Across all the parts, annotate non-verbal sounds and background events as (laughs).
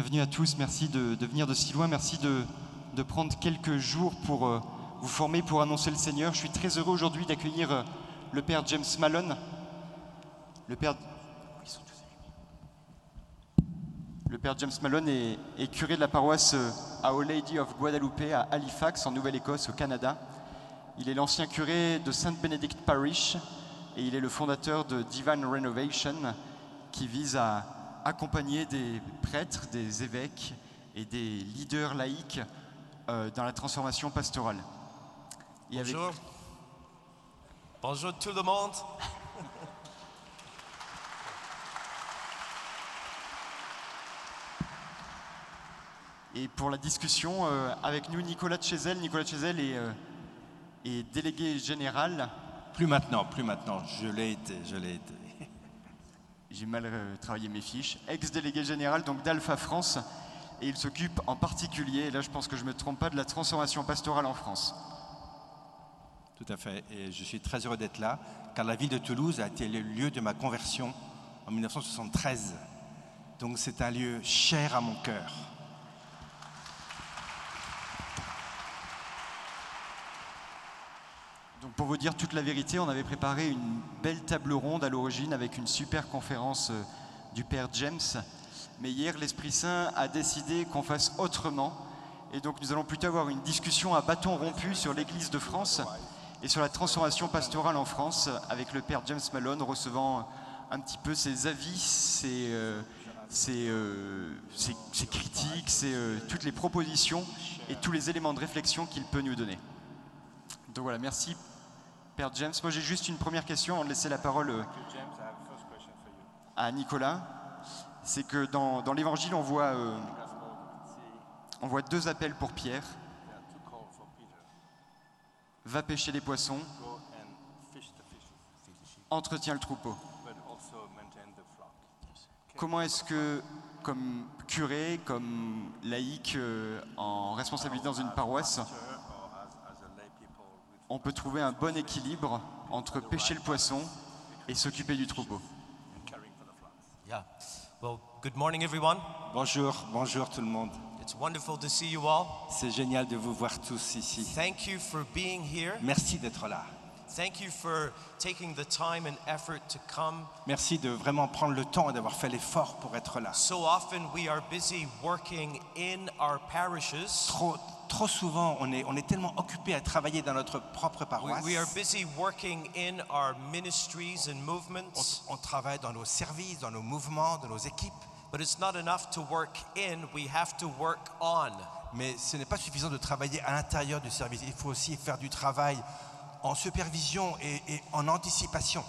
Bienvenue à tous, merci de, venir de si loin, merci de, prendre quelques jours pour euh, vous former, pour annoncer le Seigneur. Je suis très heureux aujourd'hui d'accueillir euh, le Père James Malone. Le Père, le Père James Malone est, est curé de la paroisse euh, à Our Lady of Guadalupe à Halifax, en Nouvelle-Écosse, au Canada. Il est l'ancien curé de Saint Benedict Parish et il est le fondateur de Divine Renovation qui vise à accompagner des prêtres, des évêques et des leaders laïcs euh, dans la transformation pastorale. Et avec- Bonjour. Bonjour tout le monde. Et pour la discussion, euh, avec nous Nicolas Chezel. Nicolas Chezel est, euh, est délégué général. Plus maintenant, plus maintenant. Je l'ai été, je l'ai été. J'ai mal euh, travaillé mes fiches. Ex-délégué général donc d'Alpha France. Et il s'occupe en particulier, et là je pense que je ne me trompe pas, de la transformation pastorale en France. Tout à fait. Et je suis très heureux d'être là, car la ville de Toulouse a été le lieu de ma conversion en 1973. Donc c'est un lieu cher à mon cœur. Pour vous dire toute la vérité, on avait préparé une belle table ronde à l'origine avec une super conférence euh, du Père James. Mais hier, l'Esprit Saint a décidé qu'on fasse autrement. Et donc nous allons plutôt avoir une discussion à bâton rompu sur l'Église de France et sur la transformation pastorale en France avec le Père James Malone recevant un petit peu ses avis, ses, euh, euh, critiques, toutes les propositions et tous les éléments de réflexion qu'il peut nous donner. Donc voilà, merci Père James. Moi j'ai juste une première question avant de laisser la parole euh, à Nicolas. C'est que dans, l'évangile on voit, euh, on voit deux appels pour Pierre. Va pêcher les poissons, entretiens le troupeau. Comment est-ce que, comme curé, comme laïc euh, en responsabilité dans une paroisse, on peut trouver un bon équilibre entre pêcher le poisson et s'occuper du troupeau Yeah. Well, good morning, everyone. Bonjour, bonjour tout le monde. It's wonderful to see you all. C'est génial de vous voir tous ici. Thank you for being here. Merci d'être là. Thank you for taking the time and effort to come. Merci de vraiment prendre le temps et d'avoir fait l'effort pour être là. So often we are busy working in our parishes. Trop, trop souvent, on est, on est tellement occupé à travailler dans notre propre paroisse. we are busy working in our ministries and On, movements. on travaille dans nos services, dans nos mouvements, dans nos équipes. But it's not enough to work in, we have to work on. Mais ce n'est pas suffisant de travailler à l'intérieur du service. Il faut aussi faire du travail en supervision et, et en anticipation.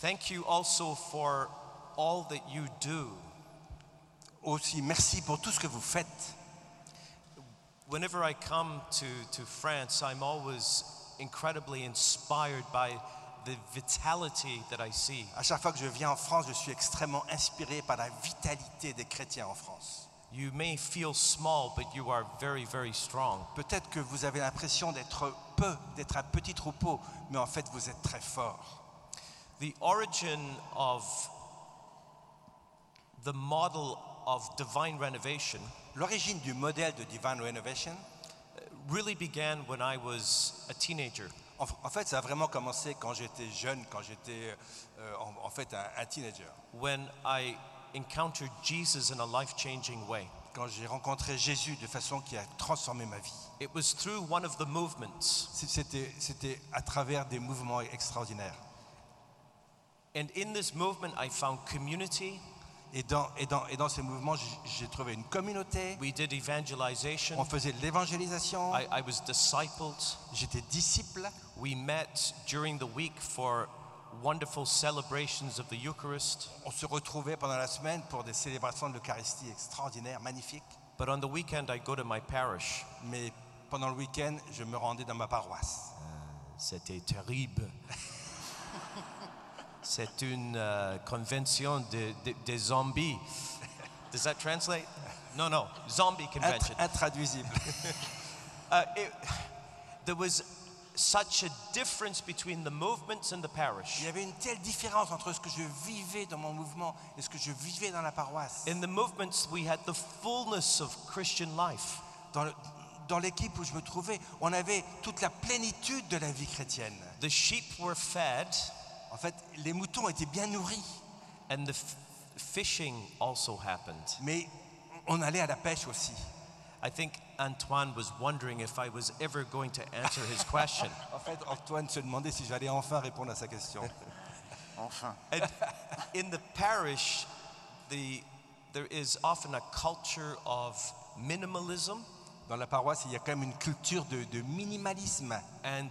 Thank you also for all that you do. Aussi, merci pour tout ce que vous faites. Whenever I come to, to France, I'm always incredibly inspired by the vitality that I see. À chaque fois que je viens en France, je suis extrêmement inspiré par la vitalité des chrétiens en France. You may feel small, but you are very, very strong. Peut-être que vous avez l'impression d'être peu, d'être un petit troupeau, mais en fait vous êtes très fort. The origin of the model of divine renovation L'origine du modèle de Divine Renovation, really began when I was a teenager. en, en fait, ça a vraiment commencé quand j'étais jeune, quand j'étais euh, en, en fait un, un teenager. when I encountered Jesus in a life changing way. Quand j'ai rencontré Jésus de façon qui a transformé ma vie. It was through one of the movements. C'était, c'était à travers des mouvements extraordinaires. And in this movement, I found community. Et dans, et dans, et dans ces mouvements, j'ai- j'ai trouvé une communauté. We did evangelization. On faisait de l'évangélisation. I, I was discipled. J'étais disciple. We met during the week for wonderful celebrations of the Eucharist. On se retrouvait pendant la semaine pour des célébrations de l'Eucharistie extraordinaires, magnifiques. But on the weekend, I go to my parish. Mais pendant le week-end, je me rendais dans ma paroisse. C'était terrible. (laughs) C'est une euh, convention de, de- de zombies. Does that translate? No, no. Zombie convention. Intra- intraduisible. (laughs) Uh, it, there was such a difference between the movements and the Il parish. y avait une telle différence entre ce que je vivais dans mon mouvement et ce que je vivais dans la paroisse. In the movements, we had the fullness of Christian life. Dans le- dans l'équipe où je me trouvais, on avait toute la plénitude de la vie chrétienne. The sheep were fed, En fait, les moutons étaient bien nourris, and the f- fishing also happened. mais on allait à la pêche aussi. I think Antoine was wondering if I was ever going to answer his question. (laughs) En fait, Antoine se demandait si j'allais enfin répondre à sa question. (laughs) Enfin. And in the parish, the, there is often a culture of minimalism Dans la paroisse, il y a quand même une culture de, de minimalisme and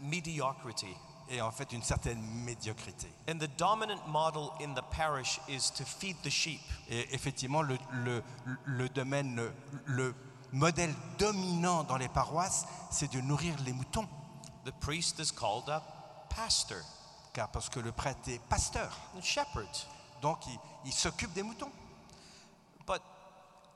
mediocrity. et en fait une certaine médiocrité. And the dominant model in the parish is to feed the sheep. Et effectivement, le, le- le domaine, le, le modèle dominant dans les paroisses, c'est de nourrir les moutons. The priest is called a pastor, Car parce que le prêtre est pasteur, a shepherd. donc il, il s'occupe des moutons. But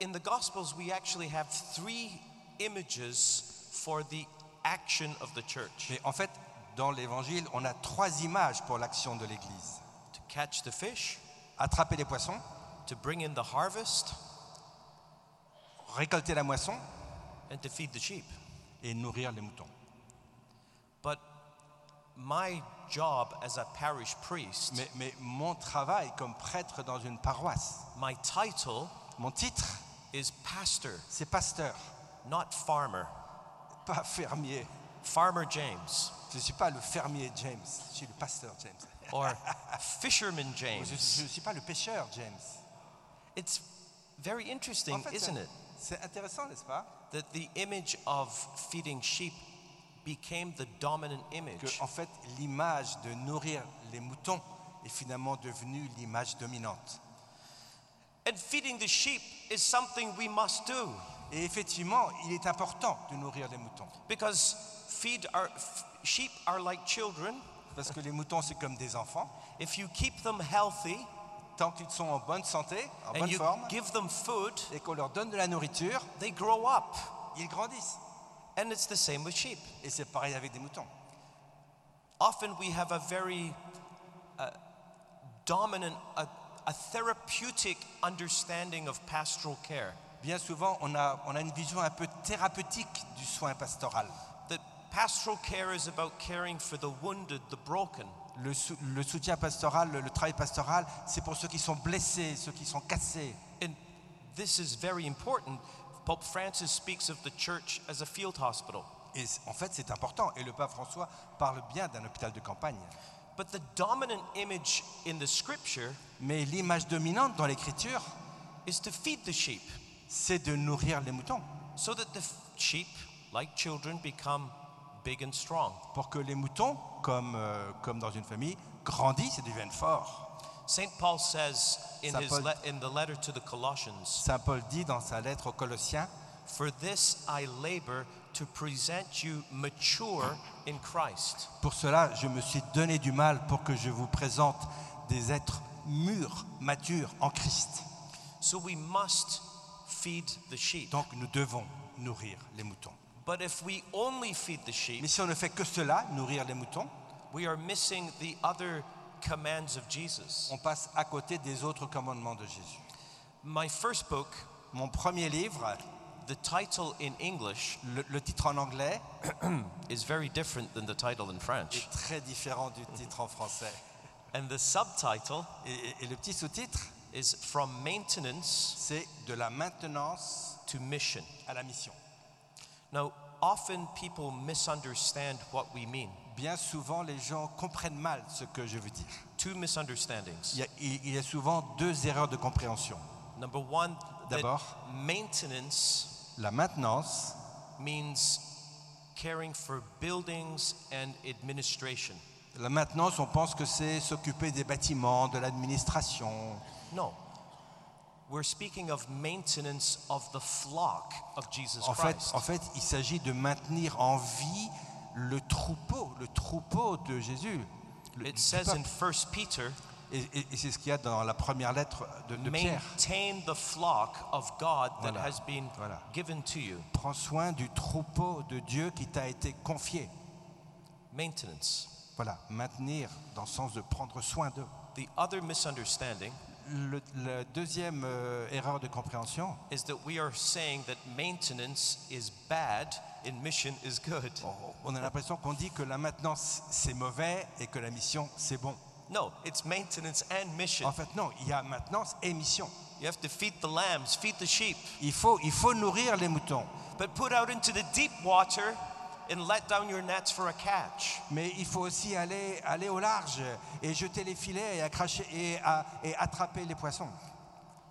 in the Gospels, we actually have three images for the action of the church Mais en fait, dans l'évangile, on a trois images pour l'action de l'Église. to catch the fish, Attraper les poissons, to bring in the harvest, récolter la moisson and to feed the sheep. et nourrir les moutons. But my job as a parish priest, Mais, mais mon travail comme prêtre dans une paroisse, my title mon titre, is pastor, c'est pasteur, not farmer. pas fermier. Farmer James Je ne suis pas le fermier James, je suis le pasteur James. (laughs) or fisherman Je James. ne suis pas le pêcheur James. It's very En interesting, fait, isn't c'est- it? C'est intéressant, n'est-ce pas That the image of feeding sheep became the dominant Que image. en fait, l'image de nourrir les moutons est finalement devenue l'image dominante. And feeding the sheep is something we must do Et effectivement, il est important de nourrir les moutons. because feed our f- sheep are like children. Parce que les moutons, c'est comme des enfants. If you keep them healthy Tant qu'ils sont en bonne santé, en and bonne you forme, give them food, et qu'on leur donne de la nourriture, they grow up. ils grandissent. And it's the same with sheep. Et c'est pareil avec des moutons. Often we have a very uh, dominant, a, a therapeutic understanding of pastoral care. Bien souvent, on a, on a une vision un peu thérapeutique du soin pastoral. That pastoral care is about caring for the wounded, the broken. Le, sou- le soutien pastoral, le, le travail pastoral, c'est pour ceux qui sont blessés, ceux qui sont cassés. And this is very important. Pope Francis speaks of the church as a field hospital. Et en fait, c'est important. Et le pape François parle bien d'un hôpital de campagne. But the dominant image in the scripture Mais l'image dominante dans l'écriture, is to feed the sheep c'est de nourrir les moutons. so that the sheep, like children, become big and strong. Pour que les moutons, comme, euh, comme dans une famille, grandissent et deviennent forts. St. Paul says in, Saint his Paul- le- in the letter to the Colossians, Saint Paul dit dans sa lettre aux Colossiens, For this I labor to present you mature in Christ. Pour cela, je me suis donné du mal pour que je vous présente des êtres mûrs, matures en Christ. So we must feed the sheep. Donc nous devons nourrir les moutons. But if we only feed the sheep, Mais si on ne fait que cela, nourrir les moutons, we are missing the other commands of Jesus. on passe à côté des autres commandements de Jésus. My first book, Mon premier livre, the title in English le, le titre en anglais, (clears throat) is very different than the title in French. est très différent du titre en français. And the subtitle Et, et- et le petit sous-titre, is From Maintenance c'est de la maintenance to Mission. à la mission. Now, often people misunderstand what we mean. Bien souvent, les gens comprennent mal ce que je veux dire. Two misunderstandings. Il y a, il- y a souvent deux erreurs de compréhension. Number one, that D'abord. maintenance La maintenance, means caring for buildings and administration. la maintenance, on pense que c'est s'occuper des bâtiments, de l'administration. No. We're speaking of maintenance of the flock of Jesus En fait, Christ. en fait, il s'agit de maintenir en vie le troupeau, le troupeau de Jésus. Le- It says in 1 Peter, et et- et c'est ce qu'il y a dans la première lettre de, de Pierre. maintain the flock of God that Voilà. has been Voilà. given to you. Prends soin du troupeau de Dieu qui t'a été confié. maintenance. Voilà, maintenir dans le sens de prendre soin d'eux. The other misunderstanding Le, la deuxième euh, erreur de compréhension, is that we are saying that maintenance is bad and mission is good. on a l'impression qu'on dit que la maintenance c'est mauvais et que la mission c'est bon. No, it's maintenance and mission. En fait, non, il y a maintenance et mission. You have to feed the lambs, feed the sheep, Il faut, il faut nourrir les moutons, but put out into the deep water and let down your nets for a catch. mais il faut aussi aller, aller au large et jeter les filets et, accracher- et, à- et attraper les poissons.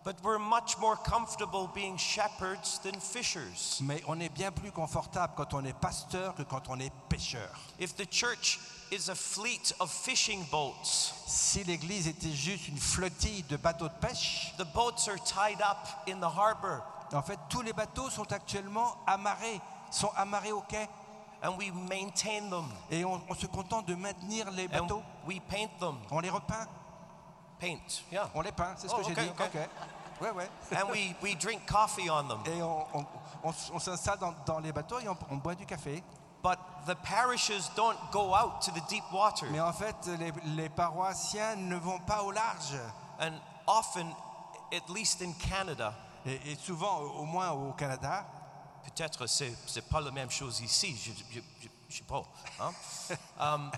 But we're much more comfortable being shepherds than fishers. Mais on est bien plus confortable quand on est pasteur que quand on est pêcheur. If the church is a fleet of fishing boats, Si l'Église était juste une flottille de bateaux de pêche, the boats are tied up in the harbor en fait tous les bateaux sont actuellement amarrés, sont amarrés au quai and we maintain them et on, on se contente de maintenir les and bateaux. we paint them. On les repeint, Paint, yeah. on les peint, c'est ce Oh, que j'ai ok, dit. ok. Ouais, ouais. (laughs) and we, we drink coffee on them. Et on, on- on- on s'installe dans, dans les bateaux et on, on boit du café. But the parishes don't go out to the deep water. Mais en fait, les, les paroissiens ne vont pas au large. And often, at least in Canada, Et, et souvent, au au moins au Canada, peut-être c'est c'est pas la même chose ici, je, je sais pas. hein. (laughs) Um,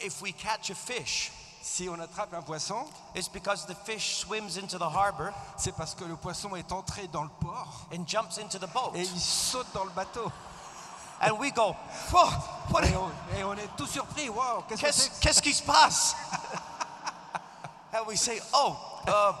if we catch a fish, si on attrape un poisson, it's because the fish swims into the harbor c'est parce que le poisson est entré dans le port and jumps into the boat. et il saute dans le bateau. And we go, Whoa, what, Et on, et on est tout surpris. Wow, qu'est-ce que qu'est-ce qu'est-ce qui se passe? (laughs) and we say, oh, uh,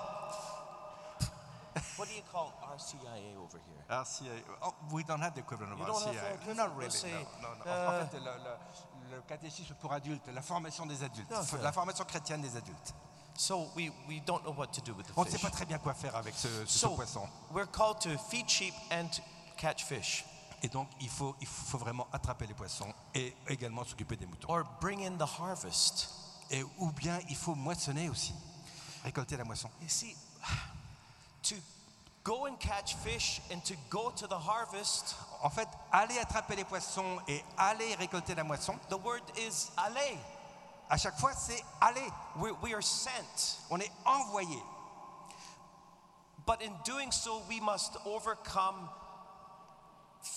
what do you call RCIA over here? RCIA. Oh, we don't have the equivalent of You don't have RCIA. the equivalent? Not really. Say, no, no, no. uh, en fait, le, le- le catéchisme pour adultes, la formation des adultes, Ok. la formation chrétienne des adultes. So we, we don't know what to do with the On ne sait pas très bien quoi faire avec ce, ce So poisson. we're called to feed sheep and to catch fish, Et donc, il faut, il faut vraiment attraper les poissons et également s'occuper des moutons. or bring in the harvest. Et, ou bien, il faut moissonner aussi, récolter la moisson. You see, to go and catch fish and to go to the harvest, En fait, aller attraper les poissons et aller récolter la moisson, the word is aller. à chaque fois, c'est aller. We, we are sent. On est envoyé. But in doing so, we must overcome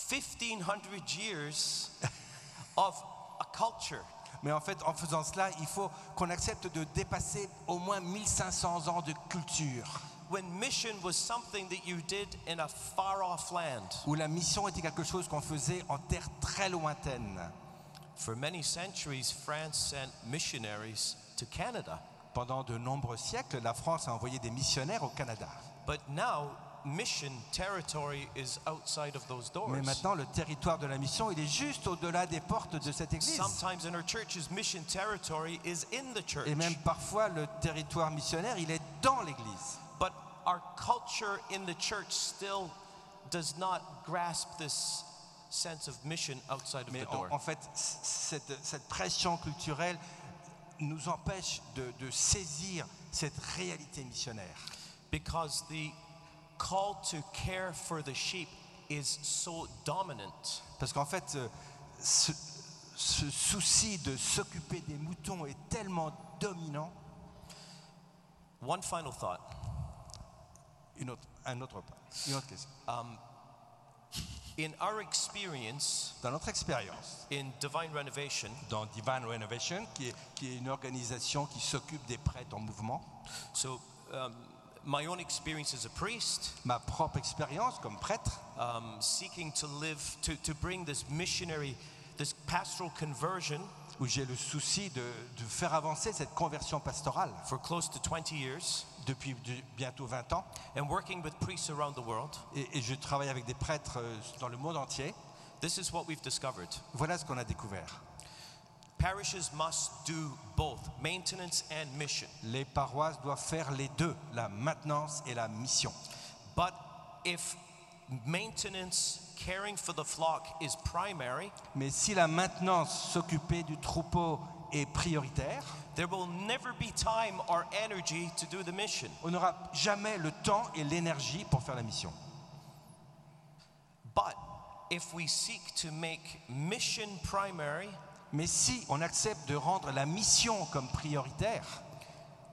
1,500 years (laughs) of a culture. Mais en fait, en faisant cela, il faut qu'on accepte de dépasser au moins 1500 ans de culture, When mission was something that you did in a far off land. où la mission était quelque chose qu'on faisait en terre très lointaine. For many centuries, France sent missionaries to Canada. Pendant de nombreux siècles, la France a envoyé des missionnaires au Canada. But now, mission territory is outside of those doors. Mais maintenant, le territoire de la mission, il est juste au-delà des portes de cette église. Sometimes in our churches, mission territory is in the church. Et même parfois, le territoire missionnaire, il est dans l'église. Our culture in the church still does not grasp this sense of mission outside of Mais the en, door. en fait, c- cette, cette pression culturelle nous empêche de, de saisir cette réalité missionnaire. Because the call to care for the sheep is so dominant. Parce qu'en fait, euh, ce, ce souci de s'occuper des moutons est tellement dominant. One final thought. Une autre, un autre pas. Une autre question. In our experience Dans notre expérience, in divine renovation, dans Divine Renovation, qui est, qui est une organisation qui s'occupe des prêtres en mouvement, so um, my own experience as a priest, ma propre expérience comme prêtre, um, seeking to live, to, to bring this missionary, this pastoral conversion où j'ai le souci de, de faire avancer cette conversion pastorale for close to 20 years, depuis de- bientôt 20 ans, and working with priests around the world, et, et je travaille avec des prêtres euh, dans le monde entier. this is what we've discovered. Voilà ce qu'on a découvert. Parishes must do both maintenance and mission. Les paroisses doivent faire les deux, la maintenance et la mission. But if maintenance, caring for the flock, is primary, Mais si la maintenance, s'occuper du troupeau est prioritaire, there will never be time or energy to do the mission. on n'aura jamais le temps et l'énergie pour faire la mission. But if we seek to make mission primary, Mais si on accepte de rendre la mission comme prioritaire,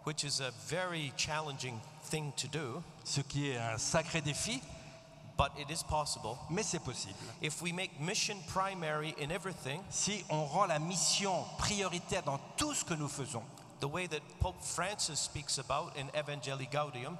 which is a very challenging thing to do, ce qui est un sacré défi, but it is possible. mais c'est possible. If we make mission primary in everything, Si on rend la mission prioritaire dans tout ce que nous faisons, the way that Pope Francis speaks about in Evangelii Gaudium,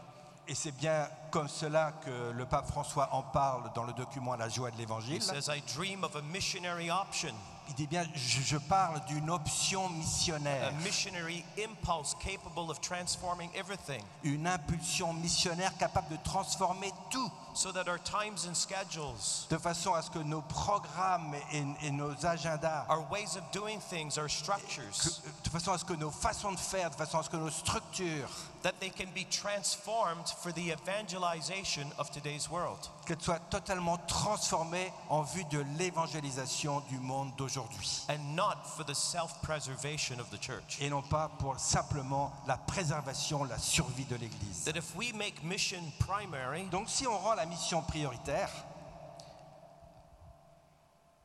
et c'est bien comme cela que le pape François en parle dans le document La joie de he l'évangile, says, I dream of a missionary option, il dit bien, je, je parle d'une option a missionnaire, missionary impulse capable of transforming everything, une impulsion missionnaire capable de transformer tout, so that our times and schedules, de façon à ce que nos programmes et, et nos agendas, our ways of doing things, our que- structures, de façon à ce que nos façons de faire, de façon à ce que nos structures, that they can be transformed for the evangelization of today's world. qu'elles soient totalement transformées en vue de l'évangélisation du monde d'aujourd'hui. and not for the self-preservation of the church. Et non pas pour simplement la préservation, la survie de l'Église. That if we make mission primary, Donc si on rend la mission prioritaire,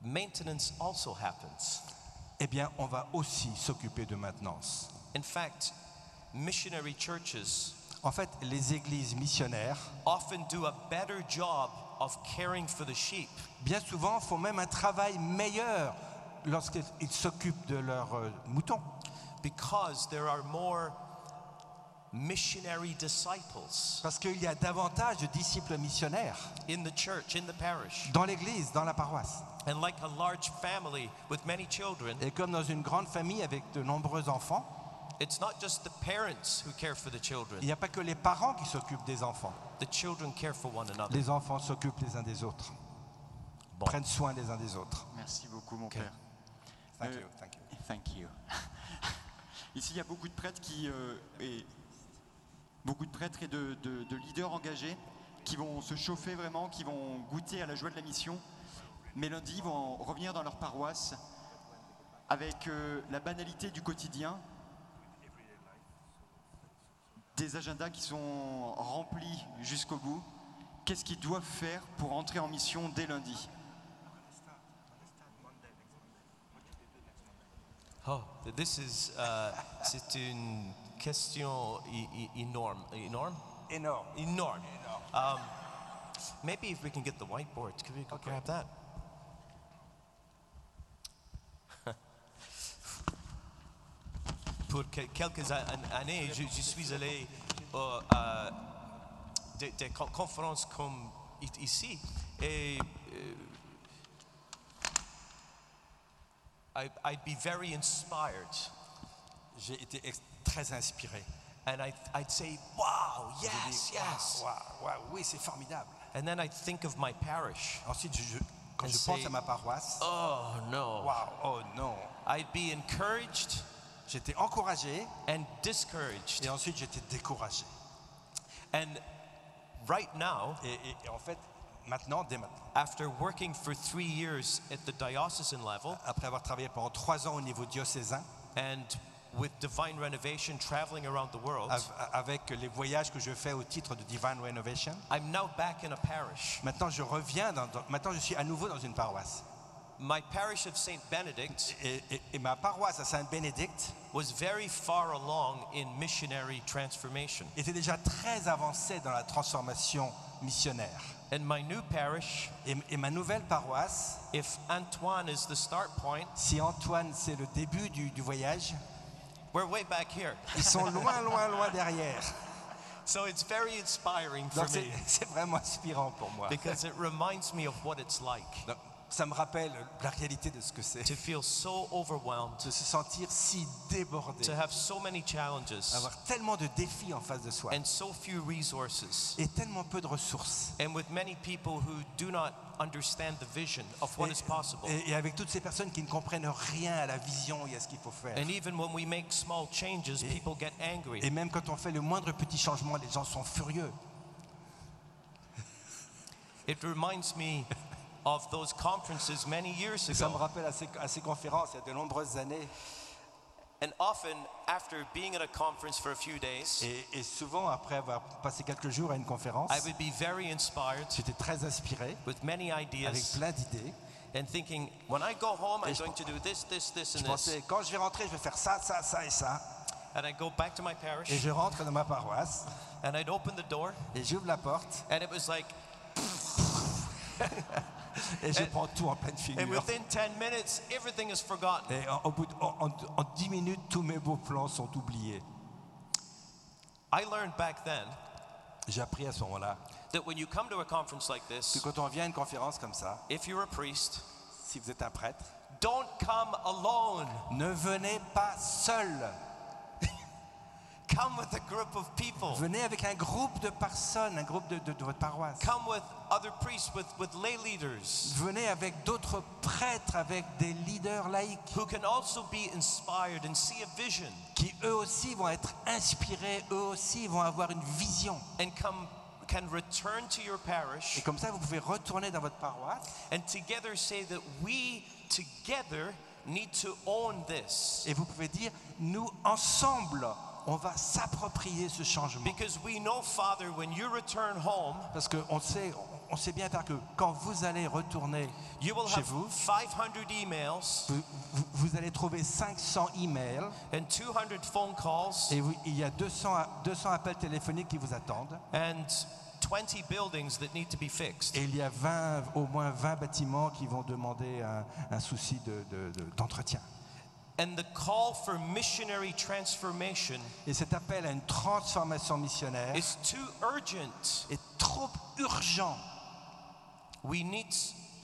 maintenance also happens. eh bien on va aussi s'occuper de maintenance. In fact, missionary churches En fait, les églises missionnaires, often do a better job of caring for the sheep bien souvent, font même un travail meilleur lorsqu'ils s'occupent de leurs euh, moutons. because there are more missionary disciples Parce qu'il y a davantage de disciples missionnaires in the church, in the parish. dans l'église, dans la paroisse. And like a large family with many children, Et comme dans une grande famille avec de nombreux enfants, it's not just the parents who care for the il children, n'y a pas que les parents qui s'occupent des enfants. the children care for one another. Les enfants s'occupent les uns des autres, Bon. prennent soin les uns des autres. Merci beaucoup, mon père. Thank Euh, you, thank you. Thank you. (laughs) Ici, il y a beaucoup de prêtres qui euh, et beaucoup de prêtres et de, de- de leaders engagés qui vont se chauffer vraiment, qui vont goûter à la joie de la mission. Mais lundi, ils vont revenir dans leur paroisse avec euh, la banalité du quotidien, des agendas qui sont remplis jusqu'au bout. Qu'est-ce qu'ils doivent faire pour entrer en mission dès lundi? Oh, this is, uh, c'est une question énorme. Énorme? Énorme. Enorme. Um, maybe if we can get the whiteboard, could we go grab that? Pour que- quelques années, je, je suis allé à des, des con- conférences comme ici et euh, I, I'd be very inspired J'ai été très inspiré. and I'd, I'd say, wow, yes, dit, yes. Waouh, waouh, oui, c'est formidable. And then I'd think of my parish. Ensuite, je- quand And je say- pense à ma paroisse, Oh no. waouh, oh non, I'd be encouraged j'étais encouragé and discouraged. et ensuite j'étais découragé. And right now, Et, et- et en fait, maintenant, dès maintenant, after working for three years at the diocesan level après avoir travaillé pendant trois ans au niveau diocésain, and with Divine Renovation traveling around the world, av- avec les voyages que je fais au titre de Divine Renovation, I'm now back in a parish. maintenant je reviens, dans- maintenant je suis à nouveau dans une paroisse. My parish of St. Benedict Et, et- et ma paroisse à Saint-Bénédicte was very far along in missionary transformation. était déjà très avancée dans la transformation missionnaire. And my new parish, Et, et ma nouvelle paroisse, if Antoine is the start point, si Antoine c'est le début du, du voyage, we're way back here. ils sont (laughs) loin, loin, loin derrière. So it's very inspiring for me c'est vraiment inspirant pour moi. because it reminds me of what it's like Donc, ça me rappelle la réalité de ce que c'est. to feel so overwhelmed, De se sentir si débordé, to have so many challenges avoir tellement de défis en face de soi and so few resources, et tellement peu de ressources. and with many people who do not understand the vision of what Et, is possible. et- et avec toutes ces personnes qui ne comprennent rien à la vision et à ce qu'il faut faire. And even when we make small changes, people get angry. Et même quand on fait le moindre petit changement, les gens sont furieux. It reminds me of those conferences many years Ça me ago. rappelle à ces, à ces conférences il y a de nombreuses années. And often, after being at a conference for a few days, Et, et souvent, après avoir passé quelques jours à une conférence, I would be very inspired j'étais très inspiré, with many avec ideas. plein d'idées. and thinking, when I go home, I'm je going to do this, this, this, Je and this. pensais, quand je vais rentrer, je vais faire ça, ça, ça et ça. And I go back to my Et parish, je rentre dans ma paroisse and I'd open the door, et j'ouvre la porte and it was like, (laughs) et je prends tout en pleine and figure. within 10 minutes, everything is forgotten. Et en, au bout de- en, en- en 10 minutes, tous mes beaux plans sont oubliés. I learned back then J'ai appris à ce moment-là that when you come to a conference like que this, quand on vient à une conférence comme ça, if you're a priest, si vous êtes un prêtre, don't come alone. ne venez pas seul. Come with a group of people. Venez avec un groupe de personnes, un groupe de, de- de votre paroisse. Come with other priests, with, with lay leaders Venez avec d'autres prêtres, avec des leaders laïcs who can also be inspired and see a vision qui eux aussi vont être inspirés, eux aussi vont avoir une vision. and come can return to your Et parish comme ça, vous pouvez retourner dans votre paroisse and together say that we together need to own this et vous pouvez dire, nous ensemble, on va s'approprier ce changement. because we know father when you return home Parce qu'on sait, on sait bien faire que quand vous allez retourner you will chez have vous, 500 emails vous, allez trouver 500 emails and 200 phone calls et vous- il y a 200, a- 200 appels téléphoniques qui vous attendent. and 20 buildings that need to be fixed Et il y a 20, au moins 20 bâtiments qui vont demander un, un souci de- de- de- d'entretien. And the call for missionary transformation Et cet appel à une transformation missionnaire is too urgent est trop urgent. We need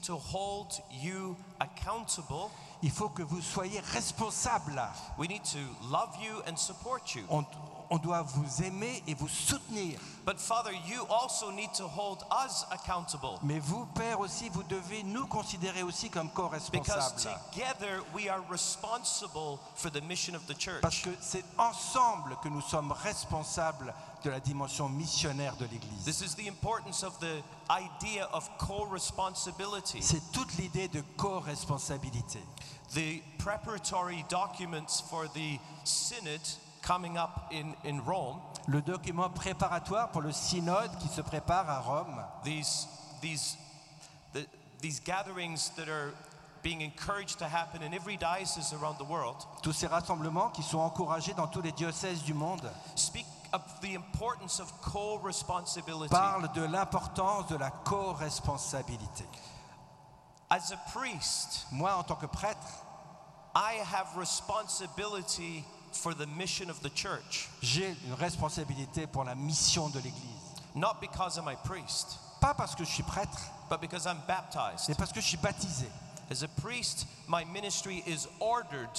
to hold you accountable. Il faut que vous soyez responsable. We need to love you and support you. On, on doit vous aimer et vous soutenir. But Father, you also need to hold us accountable Mais vous, Père, aussi, vous devez nous considérer aussi comme because co-responsables. together we are responsible for the mission of the Parce que c'est ensemble que nous sommes responsables de la dimension missionnaire de l'Église. This is the importance of the idea of co-responsibility. C'est toute l'idée de co-responsabilité. The preparatory documents for the synod coming up in, in Rome, Le document préparatoire pour le synode qui se prépare à Rome, these, these, the, these gatherings that are being encouraged to happen in every diocese around the world, tous ces rassemblements qui sont encouragés dans tous les diocèses du monde, speak of the importance of co-responsibility. parlent de l'importance de la co-responsabilité. As a priest, Moi, en tant que prêtre, I have responsibility for the mission of the church, j'ai une responsabilité pour la mission de l'Église. not because I'm a priest, Pas parce que je suis prêtre, but because I'm baptized. mais parce que je suis baptisé. As a priest, my ministry is ordered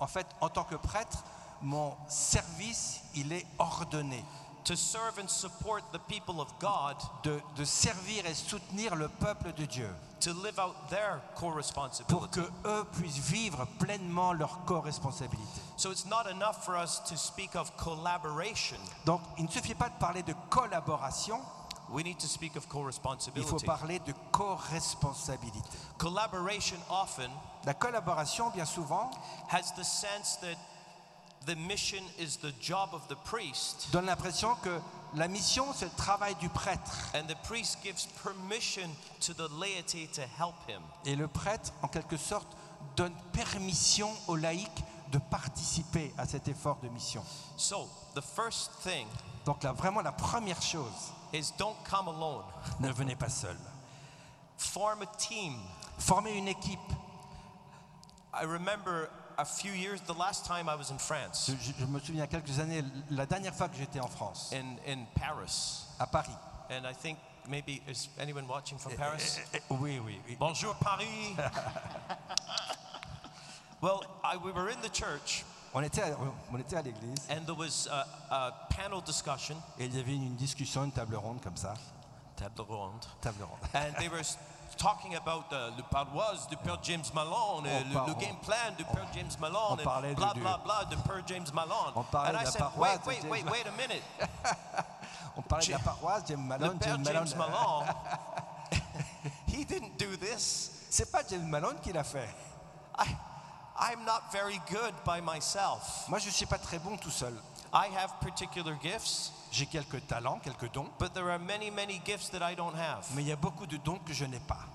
En fait, en tant que prêtre, mon service, il est ordonné to serve and support the people of God de, de servir et soutenir le peuple de Dieu to live out their pour que eux puissent vivre pleinement leur co-responsabilité. So it's not enough for us to speak of collaboration. Donc, il ne suffit pas de parler de collaboration, We need to speak of il faut parler de co-responsabilité. Collaboration often La collaboration, bien souvent, has the sense that donne l'impression que la mission, c'est le travail du prêtre. and the priest gives permission to the laity to help him. Et le prêtre, en quelque sorte, donne permission aux laïcs de participer à cet effort de mission. So, the first thing Donc là, vraiment, la première chose, is don't come alone. ne venez pas seul. Form a team. Formez une équipe. I remember a few years, the last time I was in France, Je, me souviens quelques années, la dernière fois que j'étais en France, in, in Paris, à Paris. and I think maybe, is anyone watching from Paris? Eh, eh, Oui, oui, oui. Bonjour Paris. (laughs) well, I, we were in the church, On était à, on était à l'église and there was a, a panel discussion, et il y avait une discussion, une table ronde comme ça. table ronde, Table ronde. and they were s- (laughs) talking about uh, le paroisse du Père James Malone, uh, le, le game plan du Père James Malone, on and blah blah blah du Père James Malone. On parlait and I de la said, paroisse wait, wait, wait, wait a minute. (laughs) On parlait de la paroisse, James Malone, James James Malone. Malone, (laughs) he didn't do this. C'est pas James Malone qui l'a fait. I, I'm not very good by myself. Moi, je suis pas très bon tout seul. I have particular gifts, J'ai quelques talents, quelques dons, but there are many, many gifts that I don't have. mais il y a beaucoup de dons que je n'ai pas.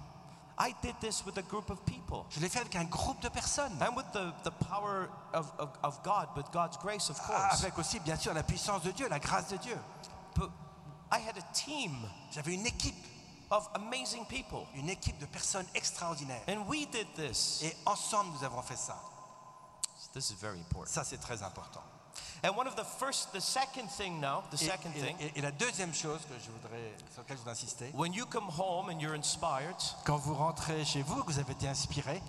I did this with a group of people. Je l'ai fait avec un groupe de personnes. And with the, the power of, of, of God, with God's grace, of course. Avec aussi, bien sûr, la puissance de Dieu, la grâce de Dieu. But I had a team J'avais une équipe, of amazing people. une équipe de personnes extraordinaires. And we did this. Et ensemble, nous avons fait ça. This is very important. Ça, c'est très important. And one of the first, the second thing now, the Et, second et- thing, et- et la deuxième chose que je voudrais, sur laquelle je voudrais insister, when you come home and you're inspired, quand vous rentrez chez vous, que vous avez été inspiré,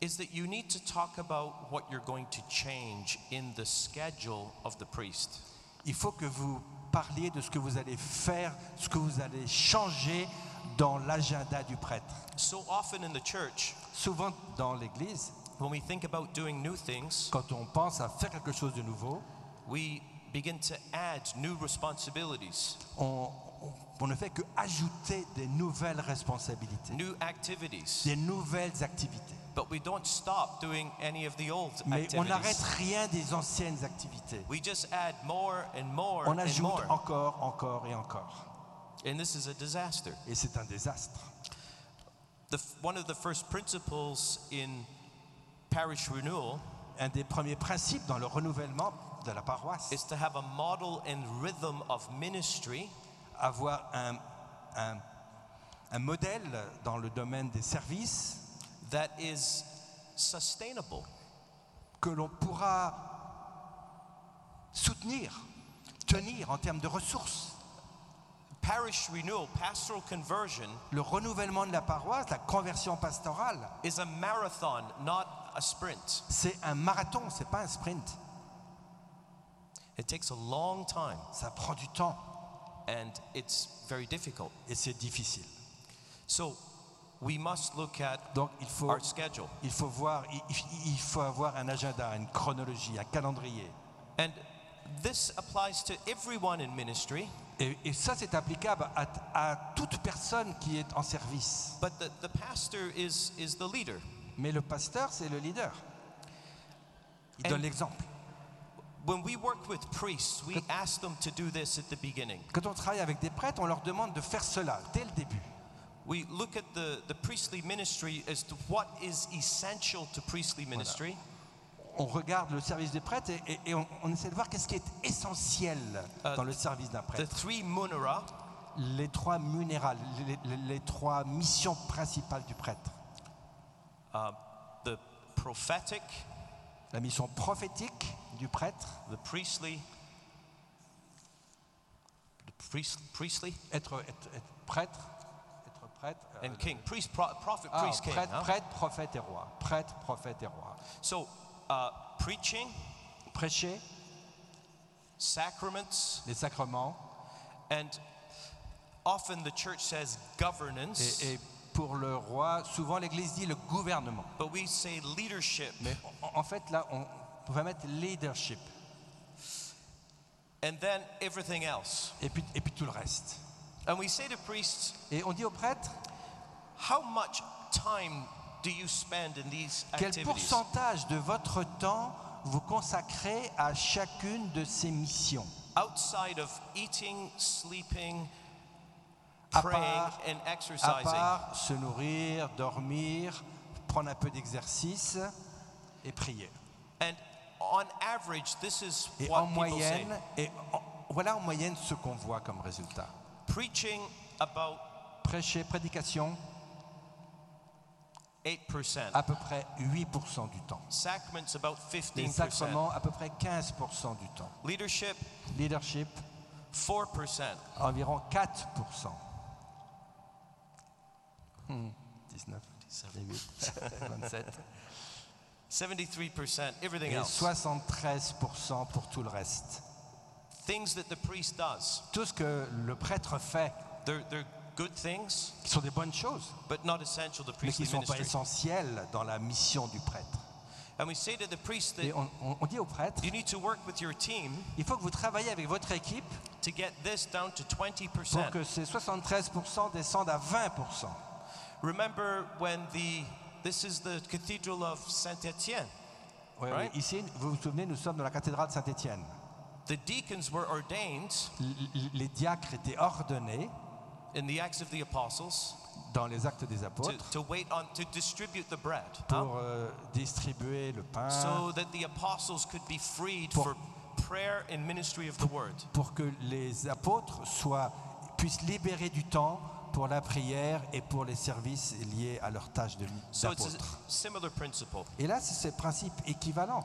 is that you need to talk about what you're going to change in the schedule of the priest. il faut que vous parliez de ce que vous allez faire, ce que vous allez changer dans l'agenda du prêtre. So often in the church, Souvent dans l'Église, when we think about doing new things, quand on pense à faire quelque chose de nouveau, we begin to add new responsibilities, on, on- on ne fait que ajouter des nouvelles responsabilités, new activities, des nouvelles activités. but we don't stop doing any of the old Mais on n'arrête activities. rien des anciennes activités. We just add more and more On and ajoute more. encore, encore et encore. And this is a disaster. Et c'est un désastre. The, one of the first principles in parish renewal Un des premiers principes dans le renouvellement de la paroisse, is to have a model and rhythm of ministry avoir un, un- un modèle dans le domaine des services that is sustainable. que l'on pourra soutenir, tenir en termes de ressources. Parish renewal, pastoral conversion, Le renouvellement de la paroisse, la conversion pastorale, is a marathon, not a sprint. c'est un marathon, c'est pas un sprint. It takes a long time Ça prend du temps and it's very difficult. et c'est difficile. So we must look at Donc il faut, our schedule. il faut voir, il, il faut avoir un agenda, une chronologie, un calendrier. And this applies to everyone in ministry, Et, et ça, c'est applicable à, à toute personne qui est en service. but the, the pastor is, is the leader. Mais le pasteur, c'est le leader. Il And- donne l'exemple. When we work with priests, we ask them to do this at the beginning. Quand on travaille avec des prêtres, on leur demande de faire cela dès le début. We look at the, the priestly ministry as to what is essential to priestly ministry. On regarde le service des prêtres et, et- et on, on essaie de voir qu'est-ce qui est essentiel Euh, dans le service d'un The prêtre. munera, Les trois munérales, les, les- les trois missions principales du prêtre. Uh, the prophetic, La mission prophétique du prêtre, the priestly, the priest, priestly, être, être- être prêtre, être prêtre, euh, and king. Priest, pro, prophet, ah, priest, king. prêtre, huh? prêtre, prophète et roi. Prêtre, prophète et roi. So, uh, preaching, Prêcher sacraments, les sacrements and often the church says governance, et, et pour le roi, souvent l'Église dit le gouvernement. but we say leadership. Mais en, fait là, on, va mettre leadership And then everything else. et puis, et puis tout le reste. And we say to priests, Et on dit aux prêtres, how much time do you spend in these quel activities? pourcentage de votre temps vous consacrez à chacune de ces missions? Outside of eating, sleeping, À part- À part se nourrir, dormir, prendre un peu d'exercice et prier. And on average, this is Et what en say. moyenne, et en- voilà en moyenne ce qu'on voit comme résultat. Preaching about Prêcher, prédication, 8%. à peu près 8% du temps. Sacraments about Les 15%. sacrements, à peu près 15% du temps. Leadership, Leadership, 4%. environ 4%. Hmm, 19, 18, 27. 73%, everything Et else. 73% pour tout le reste. Things that the priest does. Tout ce que le prêtre fait, They're, they're good things, qui sont des bonnes choses, but not essential to mais qui ne sont pas essentielles dans la mission du prêtre. And we say to the priest Et that on, on- on dit au prêtre, you need to work with your team il faut que vous travaillez avec votre équipe to get this down to pour 20%. que ces 73% descendent à 20%. Remember when the this is the cathedral of Saint Etienne. Ouais, Right? oui. Ici, vous vous souvenez, nous sommes dans la cathédrale de Saint-Étienne. The deacons were ordained Les diacres étaient ordonnés in the Acts of the Apostles, dans les actes des to, apôtres to wait on to distribute the bread huh? pour euh, distribuer le pain, so that the apostles could be freed Pour- for prayer and ministry of the word. pour que les apôtres soient, puissent libérer du temps pour la prière et pour les services liés à leur tâche So d'apôtre. principle. Et là, c'est ce principe équivalent.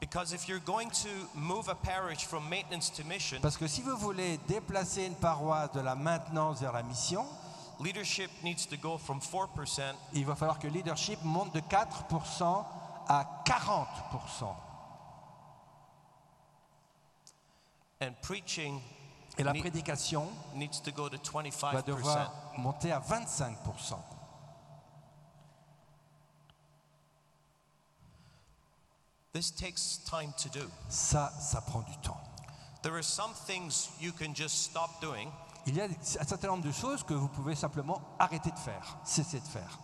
Because if you're going to move a parish from maintenance to mission, Parce que si vous voulez déplacer une paroisse de la maintenance vers la mission, leadership needs to go from 4% il va falloir que le leadership monte de 4% à 40%. and preaching Et la prédication needs to go to va 25%. devoir monter à 25%. This takes time to do. Ça, ça prend du temps. There are some things you can just stop doing, Il y a un certain nombre de choses que vous pouvez simplement arrêter de faire, cesser de faire.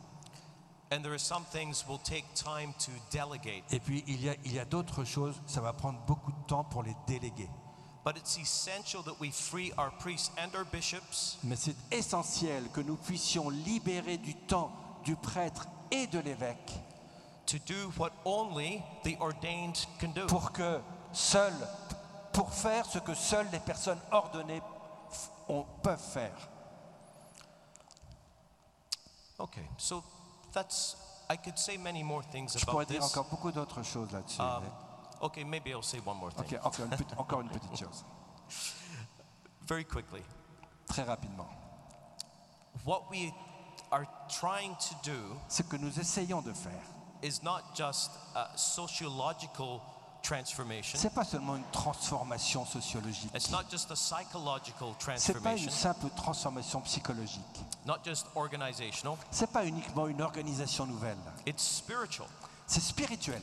and there are some things will take time to delegate. Et puis il y a, il y a d'autres choses, ça va prendre beaucoup de temps pour les déléguer. But it's essential that we free our priests and our bishops Mais c'est essentiel que nous puissions libérer du temps du prêtre et de l'évêque to do what only the ordained can do. pour que seuls, pour faire ce que seules les personnes ordonnées ont- peuvent faire. Okay, so that's, I could say many more things Je pourrais about dire this. encore beaucoup d'autres choses là-dessus. Um, okay, maybe I'll say one more thing. Ok, encore une, petite- encore une petite chose, (laughs) Very quickly. très rapidement. What we are trying to do Ce que nous essayons de faire, is not just a sociological transformation. c'est pas seulement une transformation sociologique. It's not just a psychological C'est pas une transformation, simple transformation psychologique. not just organizational. C'est pas uniquement une organisation nouvelle. It's spiritual. C'est spirituel.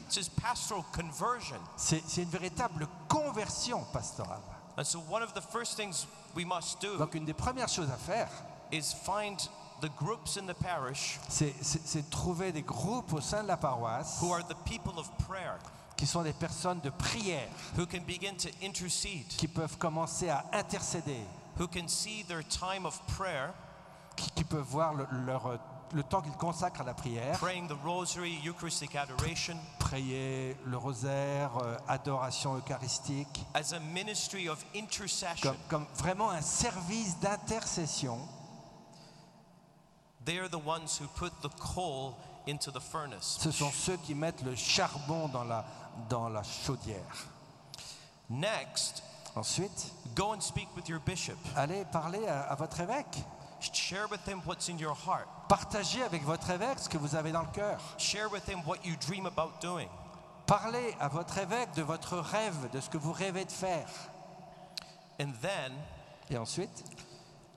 C'est une véritable conversion pastorale. And so one of the first things we must do Donc une des premières choses à faire, is find the groups in the parish c'est trouver des groupes au sein de la paroisse who are the people of prayer, qui sont des personnes de prière, who can begin to intercede, qui peuvent commencer à intercéder, qui, peuvent voir le, leur, le temps qu'ils consacrent à la prière, praying the rosary, Eucharistic adoration, prier le rosaire, euh, adoration eucharistique, as a ministry of intercession. comme, comme vraiment un service d'intercession. They are the ones who put the coal into the furnace. Ce sont ceux qui mettent le charbon dans la, dans la chaudière. Next, Ensuite, go and speak with your bishop. allez parler à, à votre évêque. Share with him what's in your heart. Partagez avec votre évêque ce que vous avez dans le cœur. Share with him what you dream about doing. Parlez à votre évêque de votre rêve, de ce que vous rêvez de faire. And then Et ensuite,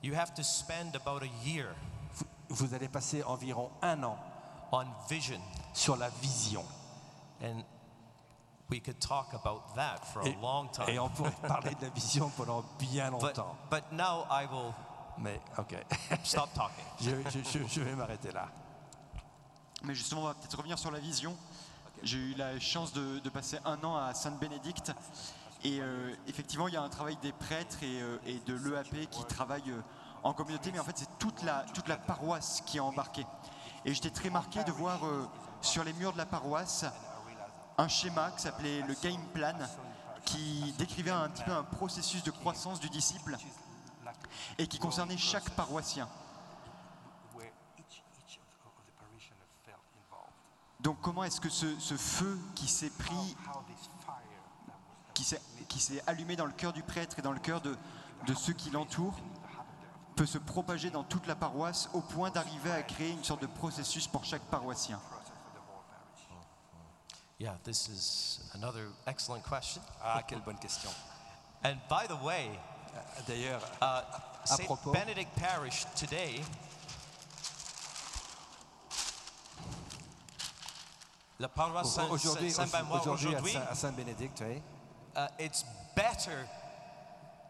you have to spend about a year vous, vous allez passer environ un an on vision. sur la vision. And we could talk about that for a Et, long et time. on pourrait parler de la vision pendant bien (laughs) But, longtemps. but now I will Mais ok, stop talking. (laughs) je, je- je- je vais m'arrêter là. Mais justement, on va peut-être revenir sur la vision. J'ai eu la chance de, de passer un an à Sainte-Bénédicte. Et euh, effectivement, il y a un travail des prêtres et, euh, et de l'EAP qui travaillent euh, en communauté. Mais en fait, c'est toute la, toute la paroisse qui est embarquée. Et j'étais très marqué de voir euh, sur les murs de la paroisse un schéma qui s'appelait le Game Plan, qui décrivait un petit peu un processus de croissance du disciple et qui concernait chaque paroissien. Donc comment est-ce que ce, ce feu qui s'est pris, qui s'est, qui s'est allumé dans le cœur du prêtre et dans le cœur de, de ceux qui l'entourent, peut se propager dans toute la paroisse au point d'arriver à créer une sorte de processus pour chaque paroissien? Yeah, this is another excellent question. Ah, quelle bonne question. And by the way, D'ailleurs, uh, St. propos. Benedict Parish today, la paroisse Saint- aujourd'hui, Saint-Benoît aujourd'hui aujourd'hui, à Saint-Bénédicte, oui, uh, it's better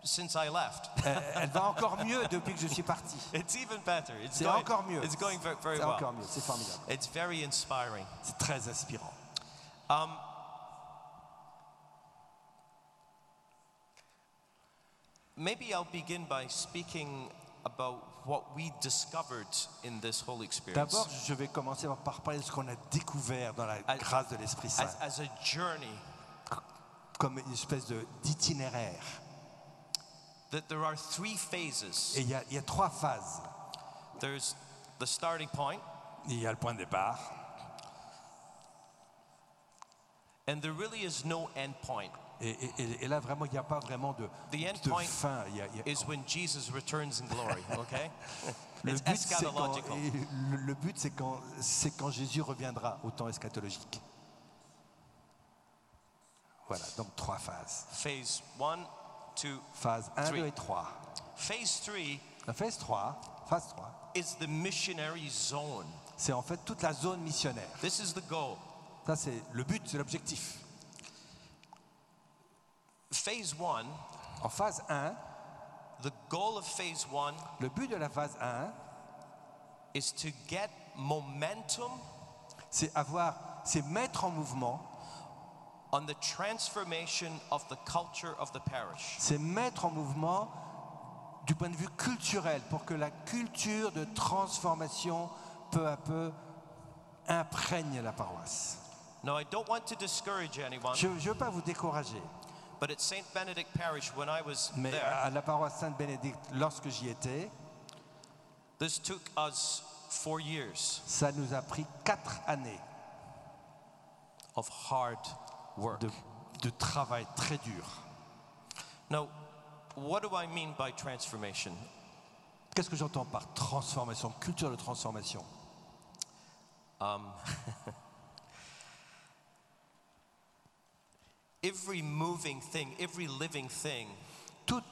since I left. (laughs) elle va encore mieux depuis que je suis parti. (laughs) It's even better. It's C'est going, encore mieux. It's going very, very C'est well. encore mieux, c'est formidable. It's very inspiring. C'est très inspirant. Maybe I'll begin by speaking about what we discovered in this whole experience D'abord, je vais commencer par parler de ce qu'on a découvert dans la As- grâce de l'Esprit Saint, as, as a journey comme une espèce d'itinéraire. that there are three phases. Et il y, y a trois phases. There's the starting point, Il y a le point de départ, and there really is no end point. Et, et- et- et là, vraiment, il n'y a pas vraiment de, The end de point fin. Il y a- il y a- Is when Jesus returns in glory, (laughs) okay? le it's but, c'est quand, eschatological. et le- le but, c'est quand, c'est quand Jésus reviendra au temps eschatologique. Voilà, donc trois phases. Phase one, two, Phase 1, Three. 2 et 3. phase La phase 3, phase 3, is the missionary zone. c'est en fait toute la zone missionnaire. This is the goal. Ça, c'est le but, c'est l'objectif. Phase one, En phase 1, the goal of phase one le but de la phase 1, is to get momentum c'est avoir, c'est mettre en mouvement, on the transformation of the culture of the parish. c'est mettre en mouvement du point de vue culturel pour que la culture de transformation peu à peu imprègne la paroisse. Now, I don't want to discourage anyone, Je ne veux pas vous décourager, but at St. Benedict Parish, when I was mais there, à la paroisse Sainte-Bénédicte, lorsque j'y étais, this took us four years ça nous a pris quatre années of hard work. de, de travail très dur. Now, what do I mean by transformation? Qu'est-ce que j'entends par transformation, culture de transformation? (laughs) Every moving thing, every living thing Tout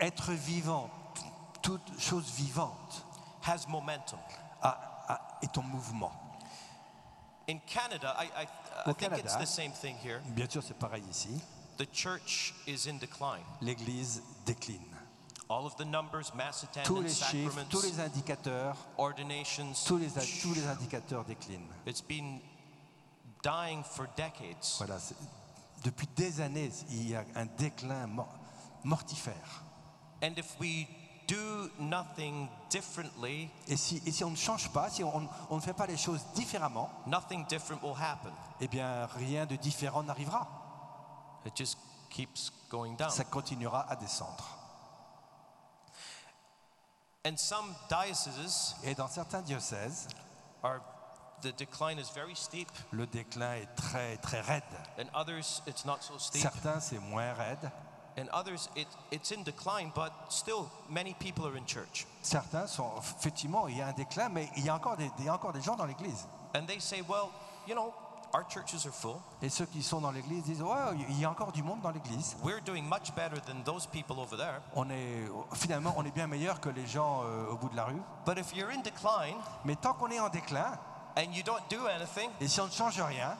être vivant, toute chose vivante has momentum. a- a- est en mouvement. In Canada, I, I, I Au think it's the same thing here. Bien sûr, c'est pareil ici. The church is in decline. L'Église décline. All of the numbers, mass Tous attendance, les chiffres, sacraments, tous les indicateurs, ordinations, tous les, tous les indicateurs déclinent. it's been dying for decades. Voilà, depuis des années, il y a un déclin mor- mortifère. And if we do nothing differently, Et si, et si on ne change pas, si on, on ne fait pas les choses différemment, nothing different will happen. eh bien, rien de différent n'arrivera. It just keeps going down. Ça continuera à descendre. And some dioceses Et dans certains diocèses, are the decline is very steep, le déclin est très, très raide. and others it's not so steep, Certains, c'est moins raide. and others it, it's in decline, but still many people are in church. Certains sont, effectivement, il y a un déclin, mais il y a encore des, il y a encore des gens dans l'église. And they say, well, you know, our churches are full. Et ceux qui sont dans l'église disent, ouais, il y a encore du monde dans l'église. We're doing much better than those people over there. On est, finalement, on est bien meilleur que les gens euh, au bout de la rue. But if you're in decline Mais tant qu'on est en déclin, and you don't do anything, et si on ne change rien,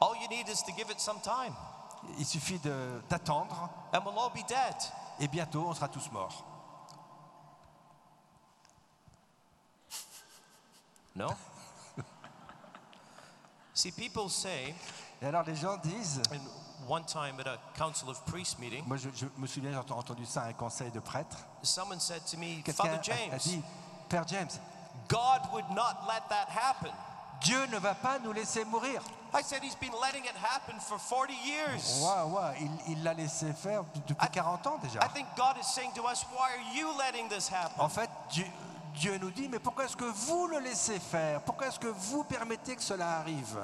all you need is to give it some time, il suffit d'attendre, and we'll all be dead. et bientôt, on sera tous morts. No? See, people say, Et alors, les gens disent, and one time at a council of priests meeting, moi je, je me souviens, j'ai entendu ça à un conseil de prêtres, someone said to me, quelqu'un Father a, a James, dit, Père James, God would not let that happen. Dieu ne va pas nous laisser mourir. I said, He's been letting it happen for 40 years. Ouais, ouais, il- l'a laissé faire depuis I- 40 ans déjà. I think God is saying to us, Why are you letting this happen? En fait, Dieu, Dieu nous dit, mais pourquoi est-ce que vous le laissez faire? Pourquoi est-ce que vous permettez que cela arrive?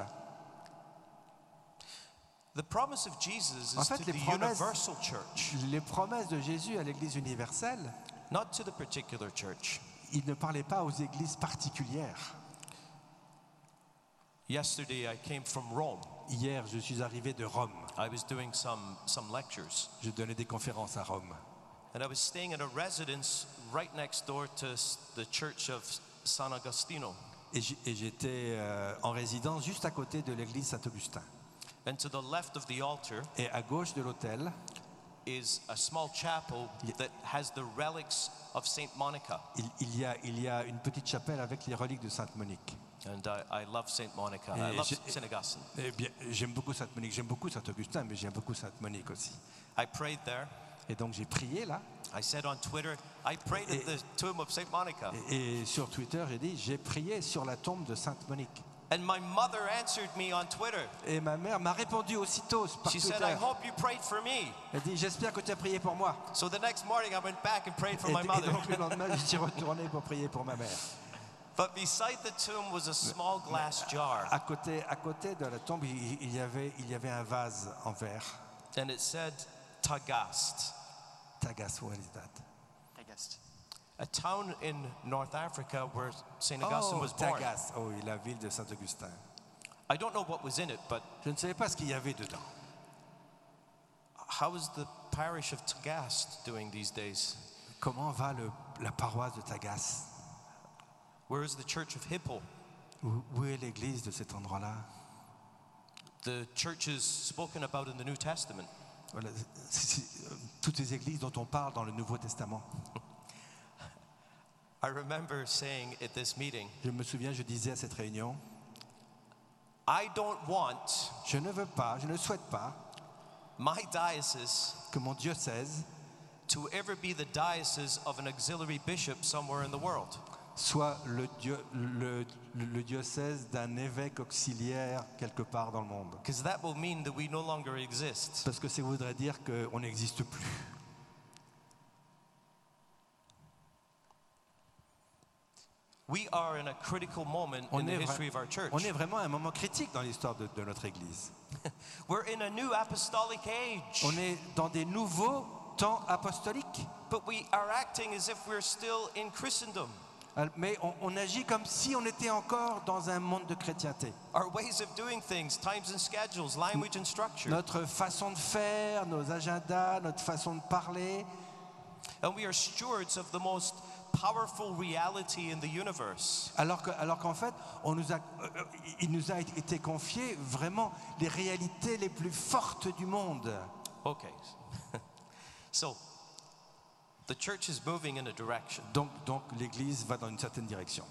The promise of Jesus En is fait, to les the promesses- universal church, Les promesses de Jésus à l'Église universelle, not to the particular church. il ne parlait pas aux églises particulières. Yesterday, I came from Rome. Hier, je suis arrivé de Rome. I was doing some, some lectures, Je donnais des conférences à Rome. and I was staying at a residence right next door to the church of San Agostino. Et j'étais euh, en résidence juste à côté de l'église Saint-Augustin. And to the left of the altar Et à gauche de l'autel, is a small chapel that has the relics of Saint Monica. il, il y a, il y a une petite chapelle avec les reliques de Sainte Monique. And I, I love Saint Monica. I love Saint Augustine. Eh bien, j'aime beaucoup Sainte Monique, j'aime beaucoup Saint-Augustin, mais j'aime beaucoup Sainte Monique aussi. I prayed there, Et donc j'ai prié là. I said on Twitter, I prayed at the tomb of St. Monica. Et, et sur Twitter, j'ai dit j'ai prié sur la tombe de Sainte Monique. And my mother answered me on Twitter. Et ma mère m'a répondu aussitôt par She said. I hope you prayed for me. Elle dit j'espère que tu as prié pour moi. So the next morning, I went back and prayed for Et, my et mother. donc le lendemain, je suis retourné pour prier pour ma mère. (laughs) But beside the tomb was a small glass jar. À côté, à côté de la tombe, il, y avait, il y avait un vase en verre. And it said, Tagast, Tagas, what is that? a town in North Africa where St. Augustine Oh, was born. Oh oui, la ville de Saint-Augustin. I don't know what was in it, but Je ne savais pas ce qu'il y avait dedans. how is the parish of Tagast doing these days? Comment va le- la paroisse de Tagas Where is the church of Hippo? où, où est l'église de cet endroit-là The churches spoken about in the New Testament. Voilà, c'est- c'est, euh, Toutes les églises dont on parle dans le Nouveau Testament. (laughs) I remember saying at this meeting, Je me souviens, je disais à cette réunion, I don't want je ne veux pas, je ne souhaite pas my diocese que mon diocèse to ever be the diocese of an auxiliary bishop somewhere in the world. Soit le, dio- le- le diocèse d'un évêque auxiliaire quelque part dans le monde. Because that will mean that we no longer exist. Parce que ça voudrait dire qu'on n'existe plus. We are in a critical moment in On the est, vra- history of our church. on est vraiment à un moment critique dans l'histoire de, de notre Église. (laughs) We're in a new apostolic age, On est dans des nouveaux temps apostoliques. but we are acting as if we're still in Christendom. Mais on, on agit comme si on était encore dans un monde de chrétienté. Our ways of doing things, times and schedules, language and structure. Notre façon de faire, nos agendas, notre façon de parler, And we are stewards of the most powerful reality in the universe. alors que- alors qu'en fait, on nous a, euh, euh, il nous a été confié vraiment les réalités les plus fortes du monde. Okay. (laughs) so, the church is moving in a direction. Donc, donc l'Église va dans une certaine direction.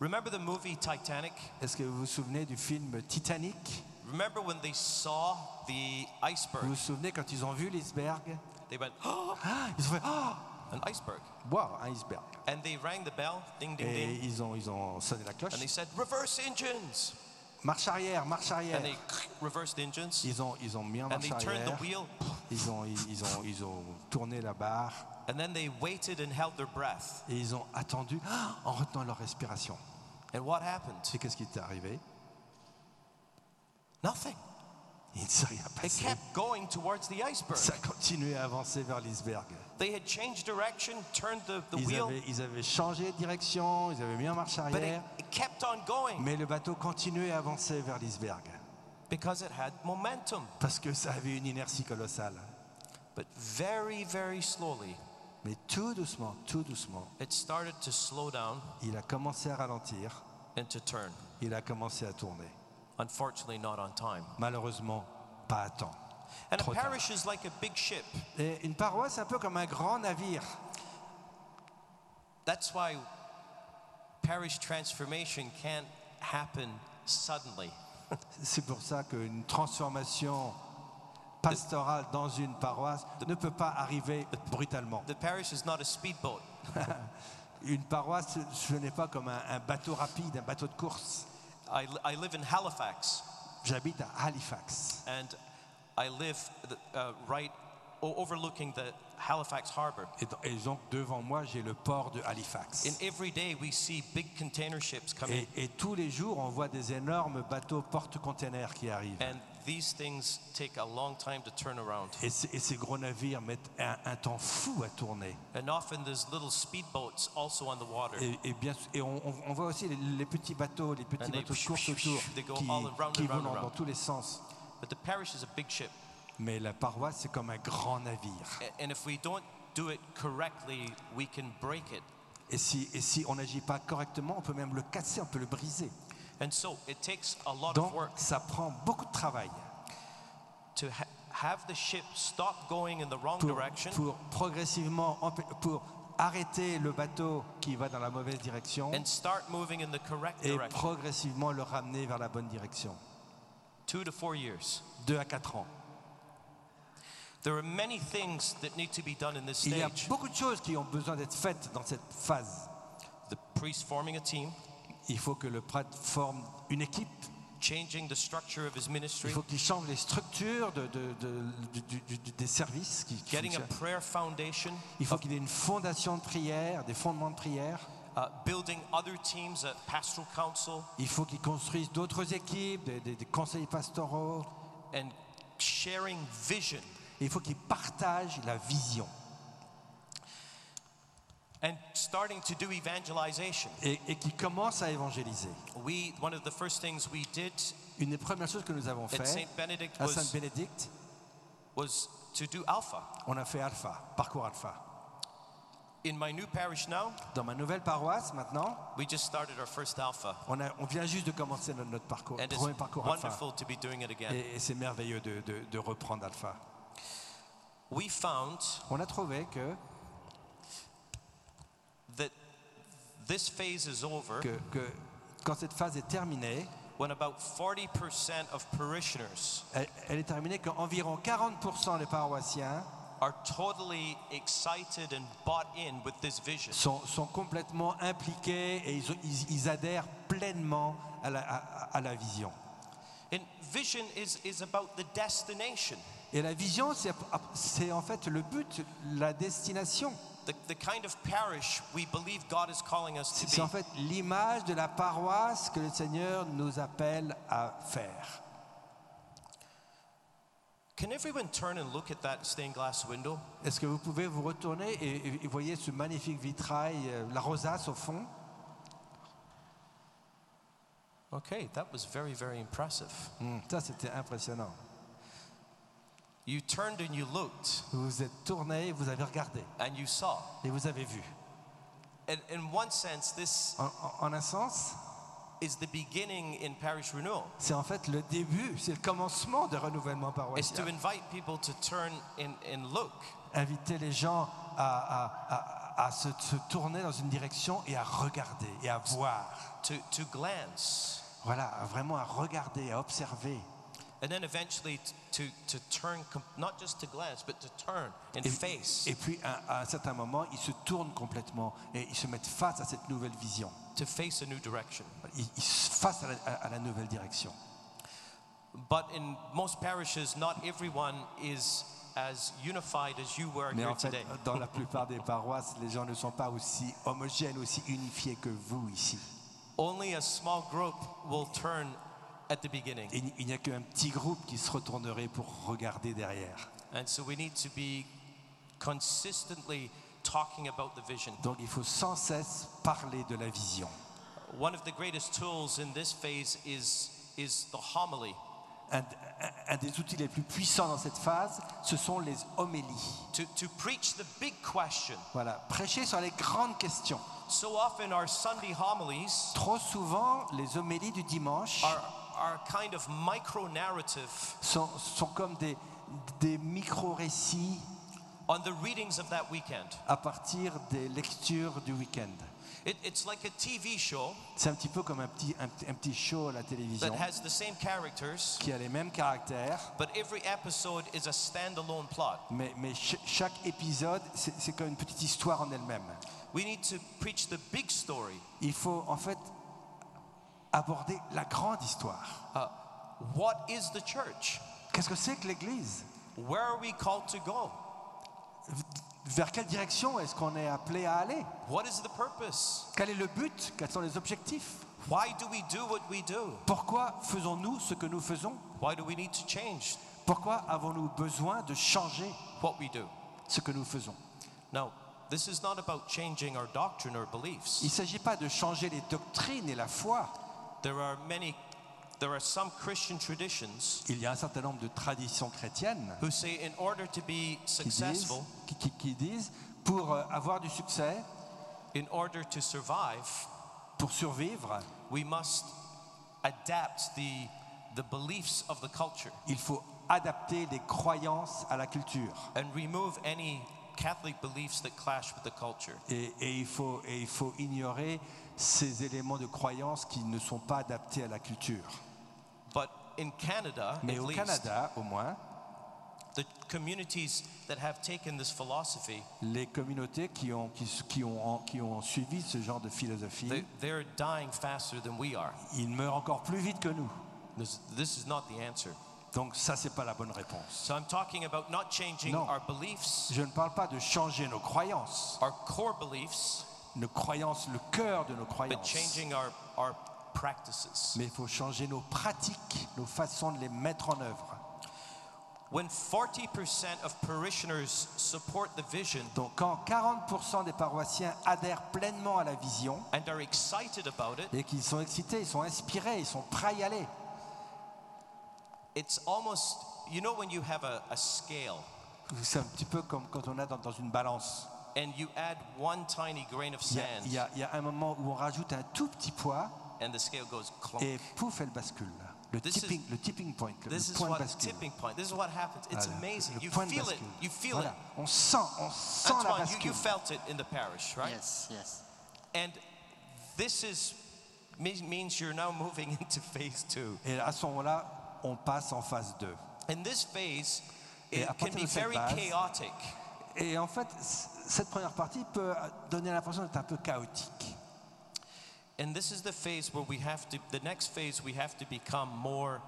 Remember the movie Titanic? Est-ce que vous vous souvenez du film Titanic? Remember when they saw the Vous iceberg? vous souvenez quand ils ont vu l'iceberg? They went, oh, (gasps) Ah, Ils ont fait Ah, an iceberg. Wow, un iceberg. And they rang the bell, ding, ding, Et ding. ils ont, ils ont sonné la cloche. And they said, reverse engines. Marche arrière, marche arrière. And they (laughs) reversed engines. Ils ont, ils ont mis en And marche they turned the arrière. wheel. Ils ont, ils, ils ont, ils ont tourné la barre And then they waited and held their breath. et ils ont attendu (gasps) en retenant leur respiration. And what happened? Et qu'est-ce qui est arrivé? Nothing. Il ne s'est rien It passé. kept going towards the iceberg. Ça continuait à avancer vers l'iceberg. They had changed direction, turned the, the Ils wheel, avaient, ils avaient changé de direction, ils avaient mis en marche but it, arrière, it kept on going mais le bateau continuait à avancer vers l'iceberg because it had momentum. parce que ça avait une inertie colossale. But very, very slowly, Mais tout doucement, tout doucement, it started to slow down il a commencé à ralentir, and to turn. il a commencé à tourner. Unfortunately, not on time. Malheureusement, pas à temps. And a Trop tard. parish is like a big ship. Et une paroisse, c'est un peu comme un grand navire. That's why parish transformation can't happen suddenly. (laughs) C'est pour ça qu'une transformation pastorale dans une paroisse ne peut pas arriver brutalement. The parish is not a speedboat. (laughs) Une paroisse, ce n'est pas comme un, un bateau rapide, un bateau de course. I, I live in Halifax, J'habite à Halifax. and I live the, uh, right overlooking the Halifax harbor. Et, donc devant moi, j'ai le port de Halifax. And every day we see big container ships come in, Et, et tous les jours, on voit des énormes bateaux porte-containers qui arrivent. and these things take a long time to turn around. Et, ces- et ces gros navires mettent un, un temps fou à tourner. And often there's little speedboats also on the water. Et, et bien, et on, voit aussi les, les petits bateaux, les petits And bateaux autour go qui, vont dans tous les sens. But the parish is a big ship. Mais la paroisse, c'est comme un grand navire. A- And if we don't do it correctly, we can break it. Et si, et si on n'agit pas correctement, on peut même le casser, on peut le briser. And so it takes a lot Donc, of work ça prend beaucoup de travail to ha- have the ship stop going in the wrong pour, direction pour progressivement, pour arrêter le bateau qui va dans la mauvaise direction and start moving in the correct et direction. progressivement le ramener vers la bonne direction. Two to four years. Deux à quatre ans. There are many things that need to be done in this Il y a beaucoup de choses qui ont besoin d'être faites dans cette phase. The priest forming a team, Il faut que le prêtre forme une équipe. changing the structure of his Il ministry, faut qu'il change les structures de- de- de- du- du- du- des services. Qui, qui getting a fonctionnent. prayer foundation, Il faut qu'il y ait une fondation de prière, des fondements de prière. uh, building other teams at pastoral council, Il faut qu'il construise d'autres équipes, des, des- des conseils pastoraux. and sharing vision. Et il faut qu'il partage la vision. And starting to do evangelization. Et, et qu'il commence à évangéliser. We, one of the first things we did Une des premières choses que nous avons fait à Saint-Bénédicte, was to do Alpha. on a fait Alpha, parcours Alpha. In my new parish now, Dans ma nouvelle paroisse maintenant, we just started our first Alpha. on, a- on vient juste de commencer notre, notre parcours, And premier it's parcours Alpha. wonderful to be doing it again. Et, et c'est merveilleux de, de- de reprendre Alpha. We found On a trouvé que, that this phase is over que, que quand cette phase est terminée, when about 40% of parishioners elle, elle est terminée qu'environ 40% des paroissiens are totally excited and bought in with this vision. sont, sont complètement impliqués et ils, ont- ils- ils adhèrent pleinement à la, à- à la vision. And vision is, is about the destination, Et la vision, c'est en fait le but, la destination. C'est en fait l'image de la paroisse que le Seigneur nous appelle à faire. Can everyone turn and look at that stained glass window? Est-ce que vous pouvez vous retourner et, et- et voyez ce magnifique vitrail, euh, la rosace au fond? Okay, that was very, very impressive. Hmm, Ça, c'était impressionnant. You turned and you looked Vous vous êtes tourné, vous avez regardé and you saw. et vous avez vu. And in one sense, this En, en- un sens, is the beginning in parish renewal. c'est en fait le début, c'est le commencement de renouvellement Is to paroissial. invite people to turn and, and look. Inviter les gens à, à- à- à se, se tourner dans une direction et à regarder et à voir. to, to glance, Voilà, vraiment à regarder, à observer. And then eventually to, to turn, not just to glance, but to turn and Et, face, et puis à, à un certain moment, ils se tournent complètement et ils se mettent face à cette nouvelle vision. to face a new direction. Ils, ils face à la, à- à la nouvelle direction. But in most parishes, not everyone is as unified as you were Mais here en fait, today. dans la (laughs) plupart des paroisses, les gens ne sont pas aussi homogènes, aussi unifiés que vous ici. Only a small group will turn at the beginning. Et il n'y a qu'un petit groupe qui se retournerait pour regarder derrière. And so we need to be consistently talking about the vision. Donc il faut sans cesse parler de la vision. One of the greatest tools in this phase is, is the homily. Un, des outils les plus puissants dans cette phase, ce sont les homélies. To, to preach the big question. Voilà, prêcher sur les grandes questions. So often our Sunday homilies Trop souvent, les homélies du dimanche are, are kind of micro narrative sont, sont comme des, des micro-récits on the readings of that weekend. à partir des lectures du week-end. It, it's like a TV show C'est un petit peu comme un petit, un, petit- un petit show à la that télévision has the same characters, qui a les mêmes caractères, but every episode is a standalone plot. mais, mais ch- chaque épisode, c'est c'est comme une petite histoire en elle-même. We need to preach the big story. Il faut en fait aborder la grande histoire. Uh, what is the church? Qu'est-ce que c'est que l'Église? Where are we called to go? Vers quelle direction est-ce qu'on est appelé à aller? What is the purpose? Quel est le but? Quels sont les objectifs? Why do we do what we do? Pourquoi faisons-nous ce que nous faisons? Why do we need to change? Pourquoi avons-nous besoin de changer what we do? ce que nous faisons? Now, this is not about changing our doctrine or beliefs. Il ne s'agit pas de changer les doctrines et la foi. There are many, there are some Christian traditions Il y a un certain nombre de traditions chrétiennes who say in order to be qui disent, successful, qui- qui- qui disent pour euh, avoir du succès, in order to survive, pour survivre, we must adapt the, the beliefs of the culture il faut adapter les croyances à la culture. and remove any Catholic beliefs that clash with the culture. Et, et il faut, et il faut ignorer ces éléments de croyance qui ne sont pas adaptés à la culture. But in Canada, Mais au least, Canada, au moins, the communities that have taken this philosophy, Les communautés qui ont, qui, qui ont, qui ont suivi ce genre de philosophie, they, they're dying faster than we are. ils meurent encore plus vite que nous. This, this is not the answer. Donc ça, c'est pas la bonne réponse. So I'm talking about not changing Non. our beliefs, Je ne parle pas de changer nos croyances, our core beliefs, nos croyances, le cœur de nos croyances. Mais il faut changer nos pratiques, nos façons de les mettre en œuvre. When 40% of parishioners support the vision Donc quand 40% des paroissiens adhèrent pleinement à la vision and are excited about it, et qu'ils sont excités, ils sont inspirés, ils sont prêts à y aller, it's almost, you know, when you have a, a scale c'est un petit peu comme quand on est dans, dans une balance. And you add one tiny grain of Il y, a, sand il y a- il y a un moment où on rajoute un tout petit poids and the scale goes clunk. et pouf, elle bascule. Le This tipping, is- le tipping point, le, This le is point de what bascule. tipping point. This is what happens. It's Voilà, amazing. le You point de feel it. bascule. You feel Voilà, it. On sent, on sent la Antoine, you, bascule. you felt it in the parish, right? Yes, yes. And this is me- means you're now moving (laughs) into phase two. Et à ce moment-là, on passe en phase 2. In this phase, Et it can partir be de cette very base- chaotic. Et en fait, cette première partie peut donner l'impression d'être un peu chaotique. And this is the phase where we have to, the next phase, we have to become more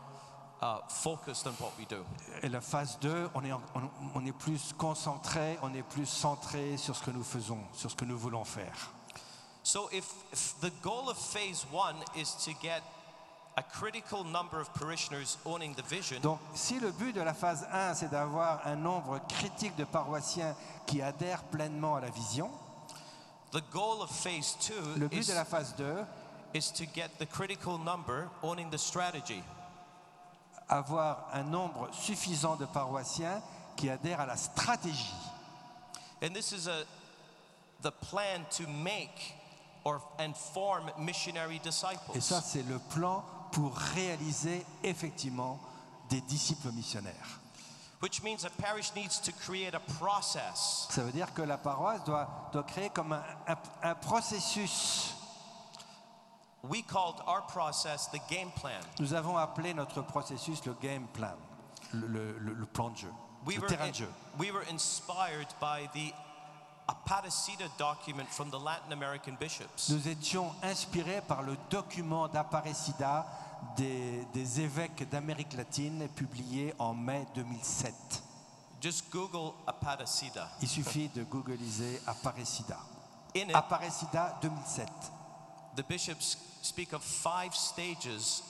uh, focused on what we do. Et la phase 2, on est, en- on, on est plus concentré, on est plus centré sur ce que nous faisons, sur ce que nous voulons faire. So if, if the goal of phase one is to get Donc, si le but de la phase 1, c'est d'avoir un nombre critique de paroissiens qui adhèrent pleinement à la vision, the goal of phase two le but is, de la phase 2, is to get the critical number owning the strategy. avoir un nombre suffisant de paroissiens qui adhèrent à la stratégie. And this is a, the plan to make or, and form missionary Et disciples. ça, c'est le plan pour réaliser effectivement des disciples missionnaires. Which means a parish needs to create a process Ça veut dire que la paroisse doit, doit créer comme un, un- un processus. We called our process the game plan. Nous avons appelé notre processus le game plan, le, le- le- le plan de jeu, We le were, terrain in- de jeu. we were inspired by the Aparecida document from the Latin American bishops. Nous étions inspirés par le document d'Aparecida des, des évêques d'Amérique latine publié en mai 2007. Just Google Aparecida. Il suffit de googliser Aparecida. In it, Aparecida 2007. the bishops speak of five stages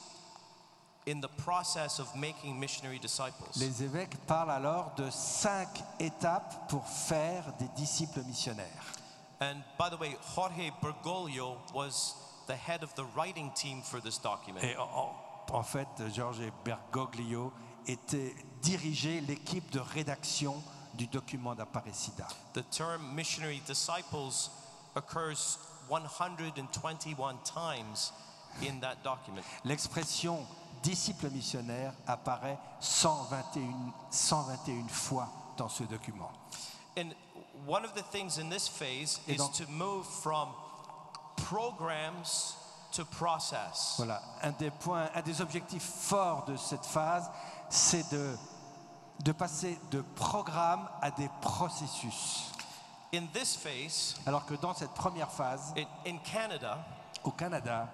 in the process of making missionary disciples. Les évêques parlent alors de cinq étapes pour faire des disciples missionnaires. And by the way, Jorge Bergoglio was the head of the writing team for this document. Et en, en- fait, Georges Bergoglio était dirigé l'équipe de rédaction du document d'Aparecida. The term missionary disciples occurs 121 times in that document. L'expression disciple missionnaire apparaît 121, 121 fois dans ce document. And one of the things in this phase Et is donc- to move from programs to process. Voilà, un des points, un des objectifs forts de cette phase, c'est de, de passer de programme à des processus. In this phase, Alors que dans cette première phase, in, in Canada, au Canada,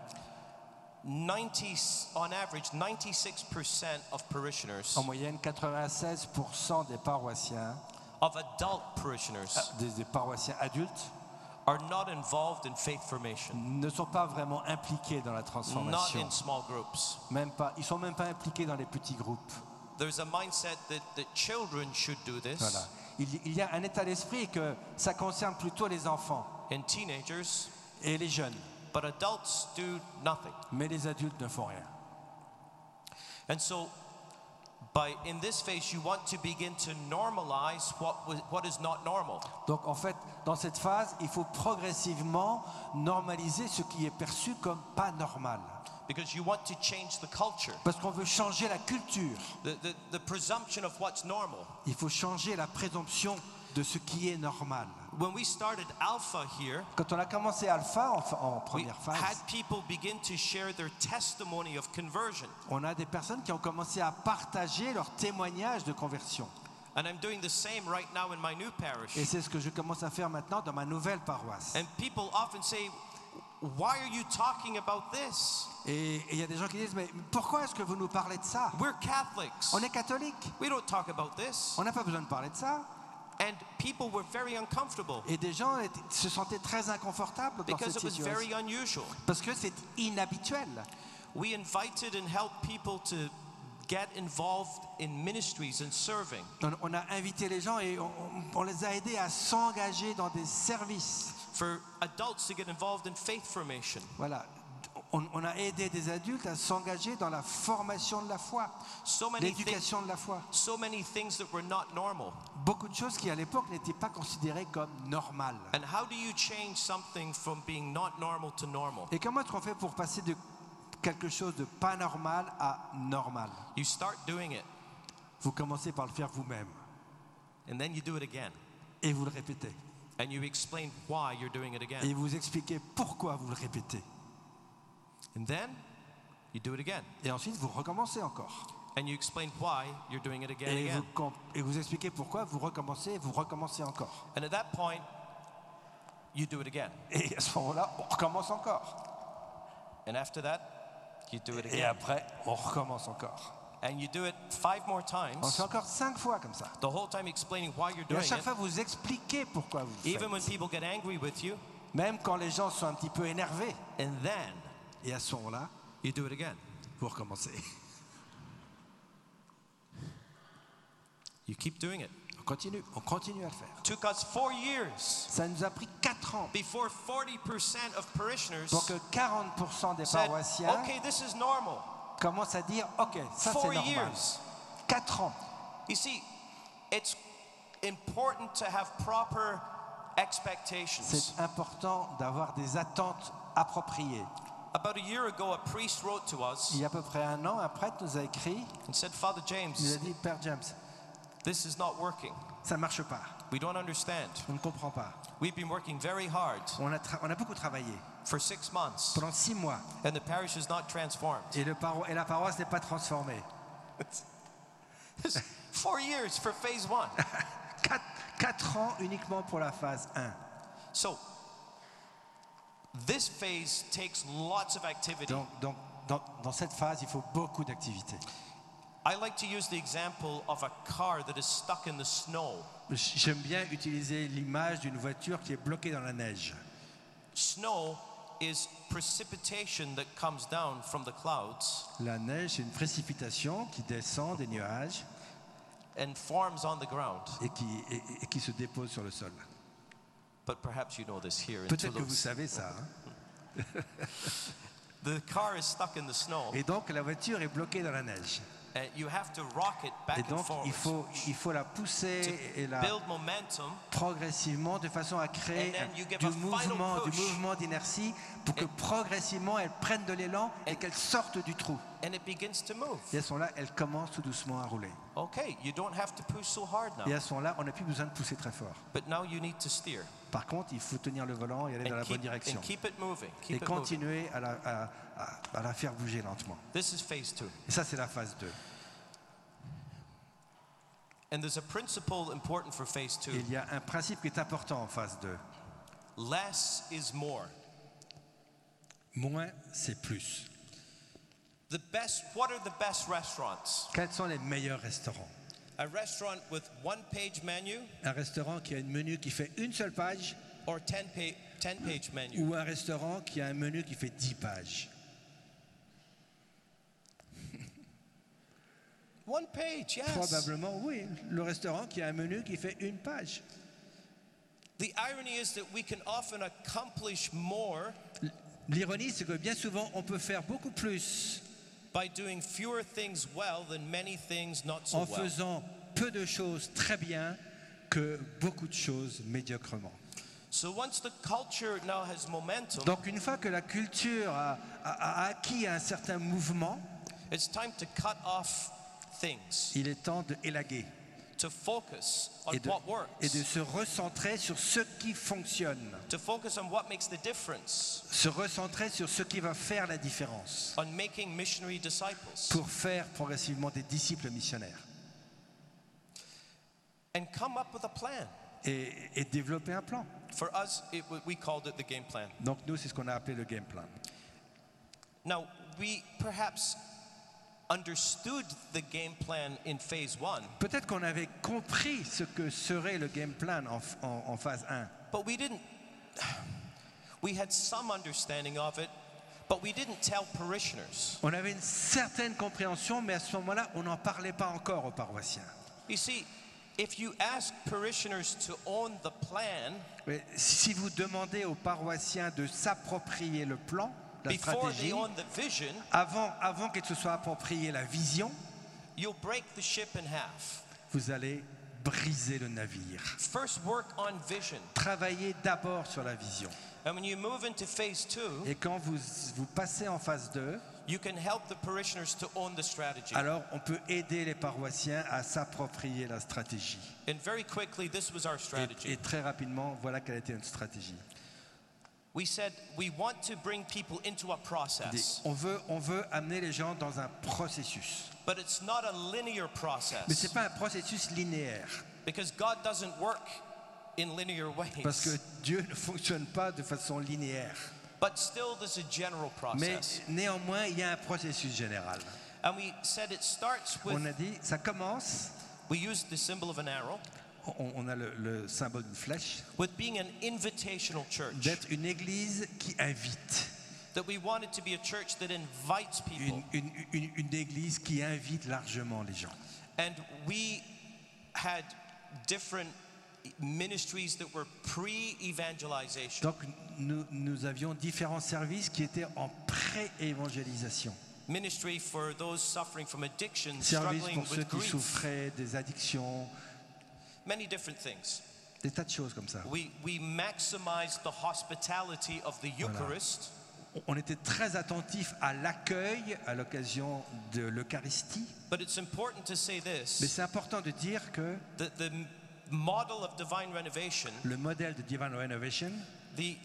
90, on average, 96% of parishioners, en moyenne, 96% des paroissiens, of adult parishioners, des, des paroissiens adultes, are not involved in faith formation, ne sont pas vraiment impliqués dans la not transformation. in small groups. Même pas, ils sont même pas impliqués dans les petits groupes. There's a mindset that, that children should do this Voilà. Il, y- il y a un état d'esprit que ça concerne plutôt les enfants and teenagers, et les jeunes, but adults do nothing. mais les adultes ne font rien. And so, Donc en fait, dans cette phase, il faut progressivement normaliser ce qui est perçu comme pas normal. Because you want to change the culture, Parce qu'on veut changer la culture. the, the, the presumption of what's normal. Il faut changer la présomption de ce qui est normal. When we started Alpha here, Quand on a commencé Alpha en, en we première had phase, people begin to share their testimony of conversion. on a des personnes qui ont commencé à partager leur témoignage de conversion. And I'm doing the same right now in my new parish. Et c'est ce que je commence à faire maintenant dans ma nouvelle paroisse. And people often say, Why are you talking about this? Et il y a des gens qui disent, mais pourquoi est-ce que vous nous parlez de ça? We're Catholics. On est catholique. We don't talk about this. On n'a pas besoin de parler de ça. And people were very uncomfortable Et des gens étaient- se sentaient très inconfortables dans because cette it was situation. very unusual. Parce que c'est inhabituel. We invited and helped people to get involved in ministries and serving. On, a invité les gens et on, on- on les a aidés à s'engager dans des services. For adults to get involved in faith formation. Voilà. On, on a aidé des adultes à s'engager dans la formation de la foi, So many, thi- l'éducation de la foi. so many things that were not normal. Beaucoup de choses qui à l'époque n'étaient pas considérées comme normales. And how do you change something from being not normal to normal? Et comment est-ce qu'on fait pour passer de quelque chose de pas normal à normal? You start doing it, Vous commencez par le faire vous-même and then you do it again. et vous le répétez. And you explain why you're doing it Et vous expliquez pourquoi vous le répétez. And then you do it again. Et ensuite, vous recommencez encore. And you explain why you're doing it again Et vous, again. com- et vous expliquez pourquoi vous recommencez et vous recommencez encore. And at that point, you do it again. Et à ce moment-là, on recommence encore. And after that, you do it Et again. après, on recommence encore. And you do it five more On times, fait encore cinq fois comme ça. the whole time explaining why you're Et à doing chaque it. fois, vous expliquez pourquoi vous Even when faites. people get angry with you, Même quand les gens sont un petit peu énervés. and then Et à ce moment-là, you do it again. vous recommencez. You keep doing it. On continue, on continue à le faire. Took us four years Ça nous a pris quatre ans before 40% of parishioners pour que 40% des said, paroissiens okay, this is normal. commencent à dire Ok, ça c'est Four normal. years. Quatre ans. You see, it's important to have proper expectations. C'est important d'avoir des attentes appropriées. About a year ago, a priest wrote to us Il y a à peu près un an, un prêtre nous a écrit and said, Father Il a James, dit Père James, this is not working. ça marche pas. We don't understand. On ne comprend pas. We've been working very hard On a, on a beaucoup travaillé for six months, pendant six mois and the parish is not transformed. et, le paro- et la paroisse n'est pas transformée. (laughs) Four years for phase one. (laughs) Quatre, quatre ans uniquement pour la phase 1. So, this phase takes lots of activity. Donc, donc, dans, dans cette phase, il faut beaucoup d'activités. I like to use the example of a car that is stuck in the snow. J'aime bien utiliser l'image d'une voiture qui est bloquée dans la neige. Snow is precipitation that comes down from the clouds La neige, c'est une précipitation qui descend des nuages and forms on the ground. et qui, et- et qui se dépose sur le sol. Peut-être que vous savez ça. hein. (laughs) The car is stuck in the snow Et donc la voiture est bloquée dans la neige. and you have to rock it Et back and donc il faut, il faut la pousser et la build momentum progressivement de façon à créer du mouvement, du mouvement d'inertie pour que progressivement elle prenne de l'élan et qu'elle sorte du trou. And it begins to move. Et à ce moment-là, elle commence tout doucement à rouler. Okay, you don't have to push so hard Et now, à ce moment-là, on n'a plus besoin de pousser très fort. but now you need to steer Par contre, il faut tenir le volant et aller dans and la bonne keep, direction. and keep it moving. Et Keep it moving. continuer à la, à- à- à la faire bouger lentement. This is phase two. Et ça, c'est la phase 2. And there's a principle important for phase two. Et il y a un principe qui est important en phase 2. Less is more. Moins, c'est plus. The best, what are the best restaurants? Quels sont les meilleurs restaurants? A restaurant with one page menu? Un restaurant qui a un menu qui fait une seule page? Or 10 pa- 10 page menu? ou un restaurant qui a un menu qui fait 10 pages? (laughs) One page, yes. Probablement, oui. Le restaurant qui a un menu qui fait une page. The irony is that we can often accomplish more L'ironie, c'est que bien souvent, on peut faire beaucoup plus by doing fewer things well than many things not so en faisant peu de choses très bien que beaucoup de choses médiocrement. So once the culture now has momentum, Donc une fois que la culture a, a- a acquis un certain mouvement, it's time to cut off things, il est temps de élaguer to focus on et de, what works, et de se recentrer sur ce qui fonctionne, to focus on what makes the difference, se recentrer sur ce qui va faire la différence on making missionary disciples. pour faire progressivement des disciples missionnaires. and come up with a plan. et, et développer un plan. For us, it, we called it the game plan. Donc nous, c'est ce qu'on a appelé le game plan. Now, we perhaps Peut-être qu'on avait compris ce que serait le game plan en, en- en phase 1, but we didn't. We had some understanding of it, but we didn't tell parishioners. On avait une certaine compréhension, mais à ce moment-là, on n'en parlait pas encore aux paroissiens. You see, if you ask parishioners to own the plan Mais si vous demandez aux paroissiens de s'approprier le plan, la stratégie, vision, avant, se soient approprié la vision, you'll break the ship in half. vous allez briser le navire. First, work on vision. Travaillez d'abord sur la vision. And when you move into phase two, Et quand vous, vous passez en phase 2, you can help the parishioners to own the strategy. alors on peut aider les paroissiens à s'approprier la stratégie. And very quickly, this was our Et, strategy. et très rapidement, voilà quelle était notre stratégie. We said we want to bring people into a process, On veut, on veut amener les gens dans un processus. but it's not a linear Mais ce process n'est pas un processus linéaire. because God doesn't work in linear Parce que ways. Dieu ne fonctionne pas de façon linéaire. But still, there's a general Mais process. néanmoins, il y a un processus général. And we said it starts On a with, dit, ça commence, we used the symbol of an arrow, on, on a le, le symbole d'une flèche, with being an invitational church. d'être une église qui invite. That we wanted to be a church that invites people. Une, une- une- une église qui invite largement les gens. And we had different ministries that were pre-evangelization. Donc nous, nous avions différents services qui étaient en pré-évangélisation. Ministry for those suffering from addiction, Service struggling pour ceux with qui grief, souffraient des addictions, many different things. des tas de choses comme ça. We, we maximized the hospitality of the Eucharist, On était très attentifs à l'accueil à l'occasion de l'Eucharistie. but it's important to say Mais this c'est important de dire que the model of divine renovation, le modèle de Divine Renovation, the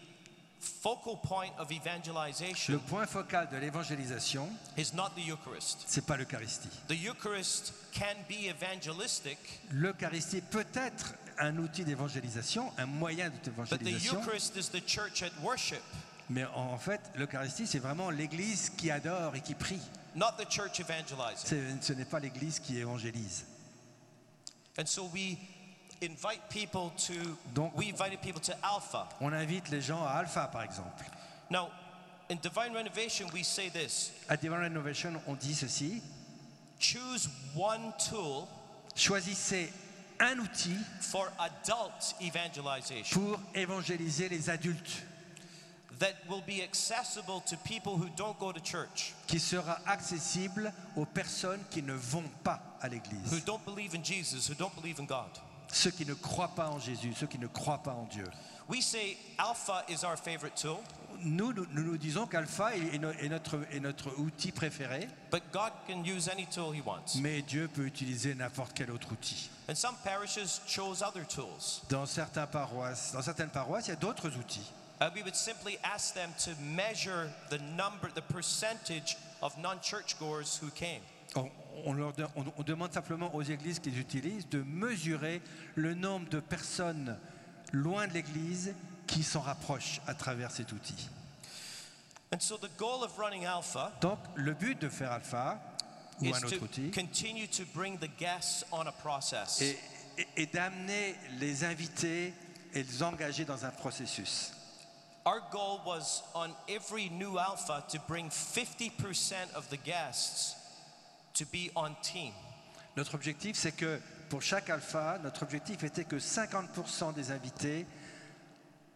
le point focal de l'évangélisation, is not the Eucharist. c'est pas l'Eucharistie. The Eucharist can be evangelistic, L'Eucharistie peut être un outil d'évangélisation, un moyen but the d'évangélisation, Eucharist is the church at worship, mais en fait, l'Eucharistie, c'est vraiment l'Église qui adore et qui prie. not the church evangelizing. C'est- Ce n'est pas l'Église qui évangélise. And so we invite people to, Donc- we invited people to Alpha. On invite les gens à Alpha, par exemple. Now, in divine renovation, we say this À Divine Renovation, on dit ceci choose one tool choisissez un outil for adult evangelization pour évangéliser les adultes, that will be accessible to people who don't go to church, qui sera accessible aux personnes qui ne vont pas à l'église. who l'Église, don't believe in Jesus, who don't believe in God. Ceux qui ne croient pas en Jésus, ceux qui ne croient pas en Dieu. We say Alpha is our favorite tool, Nous, nous, disons qu'Alpha est, est no- est notre, est notre outil préféré, but God can use any tool He wants. mais Dieu peut utiliser n'importe quel autre outil. And some parishes chose other tools. Dans, certains paroisses, dans certaines paroisses, il y a d'autres outils. Uh, we would simply ask them to measure the number, the percentage of non-churchgoers who came. On leur de- on- on demande simplement aux églises qu'ils utilisent de mesurer le nombre de personnes loin de l'église qui s'en rapprochent à travers cet outil. And so the goal of running Alpha Donc, le but de faire Alpha ou un autre to outil continue to bring the guests on a process. est, est- est d'amener les invités et les engager dans un processus. Our goal was on every new Alpha to bring 50% of the guests to be on team. Notre objectif, c'est que pour chaque alpha, notre objectif était que 50% des invités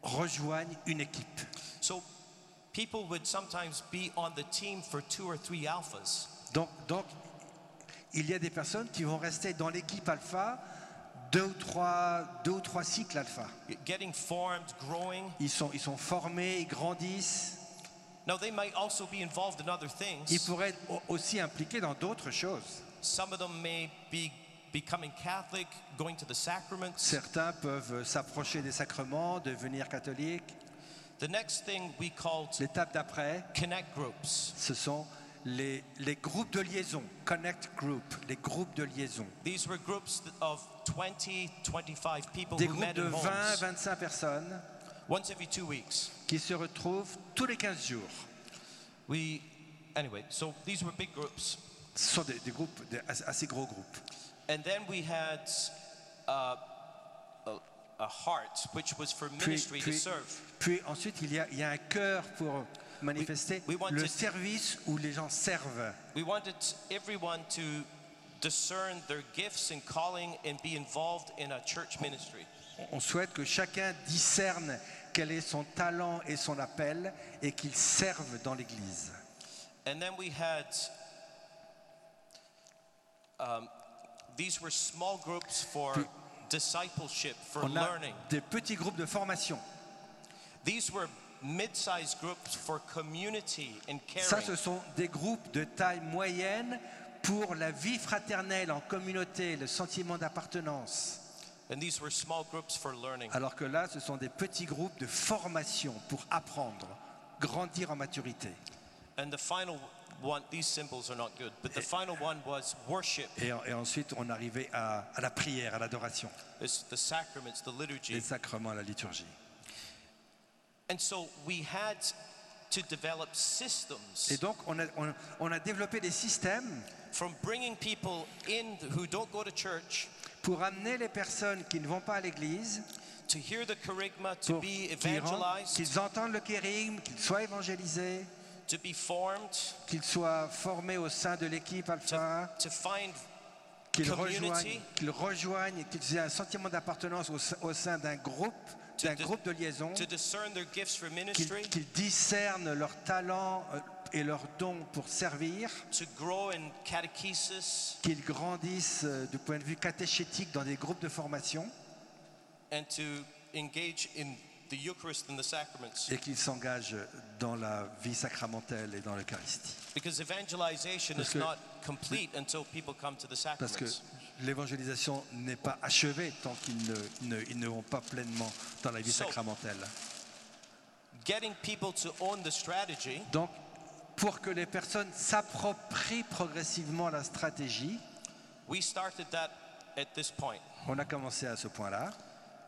rejoignent une équipe. So people would sometimes be on the team for two or three alphas. Donc, donc, il y a des personnes qui vont rester dans l'équipe alpha deux ou trois, deux ou trois cycles alpha. Getting formed, growing. Ils sont, ils sont formés, ils grandissent. Now, they might also be involved in other Ils things. pourraient être au- aussi impliqués dans d'autres choses. Some of them may be becoming Catholic, going to the sacraments. Certains peuvent s'approcher des sacrements, devenir catholiques. The next thing we called L'étape d'après, connect groups. ce sont les, les groupes de liaison, Connect Group, les groupes de liaison. These were groups of 20, 25 people Des who groupes met de in 20, homes 25 personnes once every two weeks. qui se retrouvent tous les 15 jours. We, anyway, so these were big groups. Ce sont des, des groupes, des assez assez gros groupes. And then we had uh, a, a heart, which was for Puis, ministry to serve. puis ensuite, il y, a, il y a un cœur pour manifester we want le to- service où les gens servent. We wanted everyone to discern their gifts and calling and be involved in a church ministry. On souhaite que chacun discerne quel est son talent et son appel et qu'il serve dans l'Église. And then we had, um, these were small groups for Puis- discipleship, for On a learning. des petits groupes de formation. These were mid-sized groups for community and Ça, caring. ce sont des groupes de taille moyenne pour la vie fraternelle en communauté, le sentiment d'appartenance. And these were small groups for learning. Alors que là, ce sont des petits groupes de formation pour apprendre, grandir en maturité. And the final one, these symbols are not good, but the final one was worship. Et, ensuite, on arrivait à, à la prière, à l'adoration, les sacrements, la liturgie. And so we had to develop Et systems donc, on a, on- on a développé des systèmes from bringing people in who don't go to church pour amener les personnes qui ne vont pas à l'église, qu'ils entendent le kérigme, qu'ils soient évangélisés, qu'ils soient formés au sein de l'équipe Alpha, qu'ils rejoignent, qu'ils rejoignent, et qu'ils aient un sentiment d'appartenance au, sein- d'un groupe, d'un groupe de liaison, qu'ils discernent leurs talents euh, et leurs dons pour servir, qu'ils grandissent euh, du point de vue catéchétique dans des groupes de formation and to engage in the Eucharist and the sacraments. et qu'ils s'engagent dans la vie sacramentelle et dans l'Eucharistie. Because evangelization Parce is que- not complete until people come to the Parce que sacraments. l'évangélisation n'est pas achevée tant qu'ils ne, ne- ils ne vont pas pleinement dans la vie So- sacramentelle. Getting people to own the strategy Donc, pour que les personnes s'approprient progressivement la stratégie, We started that at this point. on a commencé à ce point-là.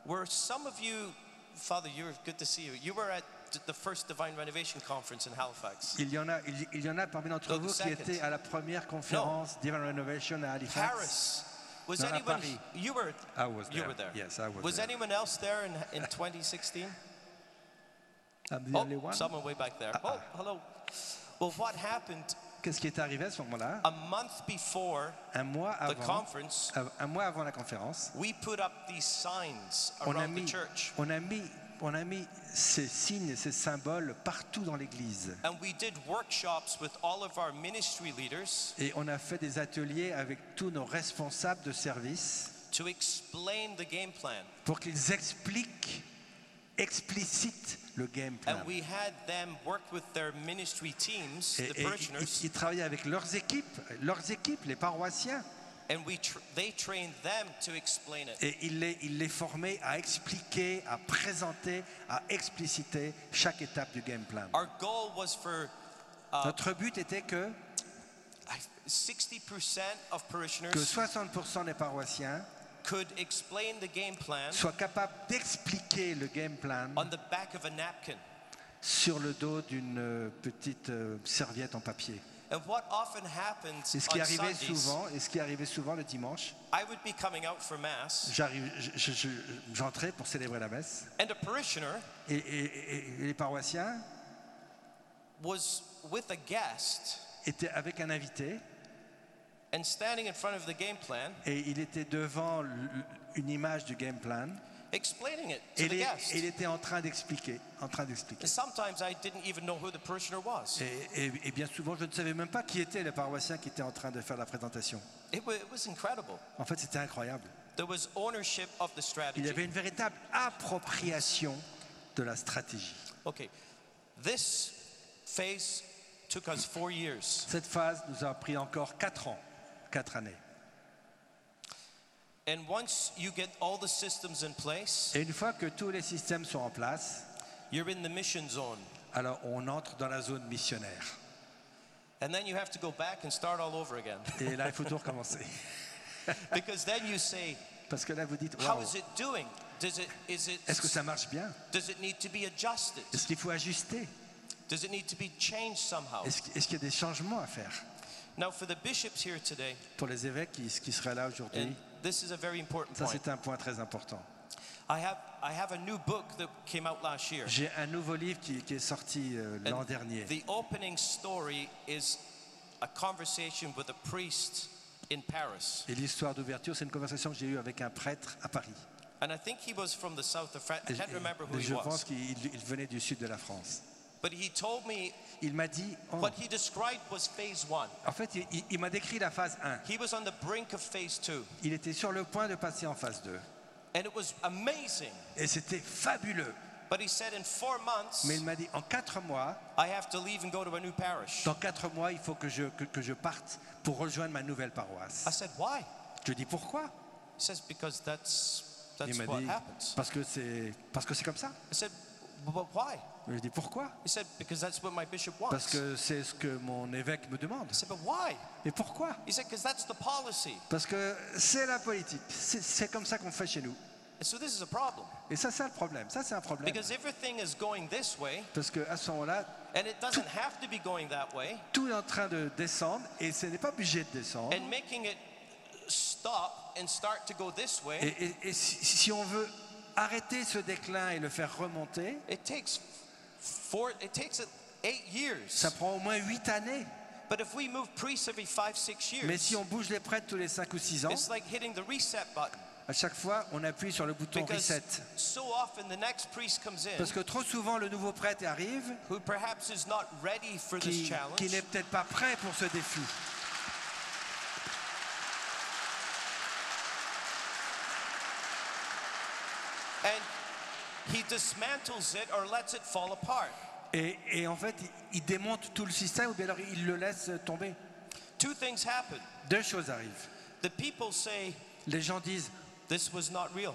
Were some of you, Father, you're good to see you. You were at the first Divine Renovation Conference in Halifax. Il y en a, il, il y en a parmi d'entre vous qui étaient à la première conférence Divine Renovation à Halifax. Paris. Was No, at anyone? Paris. You were. I was You there. were there. Yes, I was Was there. anyone else there in, in 2016? I'm the Oh, only one. someone way back there. Oh, hello. Well, what happened Qu'est-ce qui est arrivé à ce moment-là? a month before Un mois the avant, conference? un mois avant la conférence, We put up these signs on a around the mis, church, on a mis, on a mis ces signes, ces symboles partout dans l'Église. and we did workshops with all of our ministry leaders Et on a fait des ateliers avec tous nos responsables de service to explain the game plan. pour qu'ils expliquent, explicitent le game plan. And we had them work with their ministry teams, Et, the et parishioners, ils travaillaient avec leurs équipes, leurs équipes, les paroissiens, and we tr- they trained them to explain it. et ils les, ils les formaient à expliquer, à présenter, à expliciter chaque étape du game plan. Our goal was for uh, Notre but était que, I- 60% of que parishioners 60% des paroissiens could explain the game plan soient capables d'expliquer le game plan on the back of a napkin. sur le dos d'une euh, petite euh, serviette en papier. And what often happens Et ce qui on arrivait Sundays, souvent, et ce qui arrivait souvent le dimanche, j'entrais pour célébrer la messe, and a parishioner et, et- et- et les paroissiens was with a guest étaient avec un invité, and standing in front of the game plan, et il était devant une image du game plan, explaining it to et the il, est- guest. il était en train d'expliquer, en train d'expliquer. And sometimes I didn't even know who the parishioner was. Et, et- et bien souvent, je ne savais même pas qui était le paroissien qui était en train de faire la présentation. It, wa- it was incredible. En fait, c'était incroyable. There was ownership of the Il y strategy. avait une véritable appropriation de la stratégie. Okay, this phase took us four years. Cette phase nous a pris encore quatre ans, quatre années. And once you get all the systems in place, Et une fois que tous les systèmes sont en place, you're in the mission zone. alors on entre dans la zone missionnaire. And then you have to go back and start all over again. Et là, il faut tout recommencer. (laughs) because then you say, Parce que là, vous dites, how is it doing? Does it, is it, est-ce que ça marche bien? Does it need to be adjusted? Est-ce qu'il faut ajuster? Does it need to be changed somehow? Est-ce est-ce qu'il y a des changements à faire? Now, for the bishops here today, Pour les évêques qui, qui seraient là aujourd'hui, and this is a very important ça point. c'est un point très important. I have, I have a new book that came out last year. J'ai un nouveau livre qui, qui est sorti euh, And l'an dernier. The opening story is a conversation with a priest in Paris. Et l'histoire d'ouverture, c'est une conversation que j'ai eue avec un prêtre à Paris. And I think he was from the south of France. I Et, can't remember who et he je pense was. qu'il il venait du sud de la France. But he told me Il m'a dit, oh, what he described was phase one. en fait, il, il- il m'a décrit la phase 1. He was on the brink of phase two. Il était sur le point de passer en phase 2. And it was amazing. Et c'était fabuleux. But he said in four months, Mais il m'a dit, en quatre mois, I have to leave and go to a new parish. dans quatre mois, il faut que je, que, que je parte pour rejoindre ma nouvelle I paroisse. said, why? Je dis, pourquoi? He says, because that's, that's Il m'a what dit, happens. parce que c'est parce que c'est comme ça. I said, but why? Je dis, pourquoi? He said, because that's what my bishop Parce wants. que c'est ce que mon évêque me demande. I said, but why? Et pourquoi? He said, because that's the policy. Parce que c'est la politique. C'est comme ça qu'on fait chez nous. And so this is a problem. Et ça, c'est le problème. Ça, c'est un problème. Because everything is going this way, Parce qu'à ce moment-là, and it doesn't have to be going that way, tout est en train de descendre et ce n'est pas obligé de descendre. and making it stop and start to go this way, Et, et- et si, si on veut arrêter ce déclin et le faire remonter, it takes four, it takes eight years. ça prend au moins huit années. But if we move priests every five, six Mais years, si on bouge les prêtres tous les 5 ou 6 ans, it's like hitting the reset button. à chaque fois, on appuie sur le bouton Because reset. so often the next priest comes in Parce que trop souvent, le nouveau prêtre arrive who perhaps is not ready for this qui, challenge. qui n'est peut-être pas prêt pour ce défi. And he dismantles it or lets it fall apart. Et, et en fait, il, démonte tout le système ou bien alors il le laisse tomber. Two things happen. Deux choses arrivent. The people say, Les gens disent, This was not real.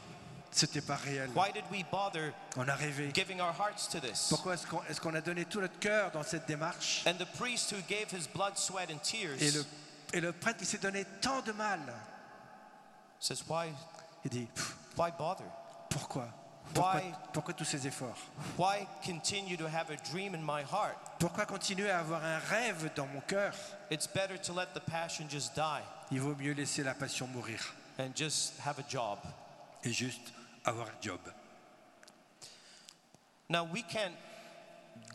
c'était pas réel. Why did we bother On a rêvé. giving our hearts to this? Pourquoi est-ce qu'on a donné tout notre cœur dans cette démarche? And the priest who gave his blood, sweat, and tears et le, et le prêtre qui s'est donné tant de mal, says, Why, il dit, why bother? pourquoi? Pourquoi, tous ces efforts? Why continue to have a dream in my heart? Pourquoi continuer à avoir un rêve dans mon cœur? It's better to let the passion just die Il vaut mieux laisser la passion mourir and just have a job. et juste avoir un job. Now, we can't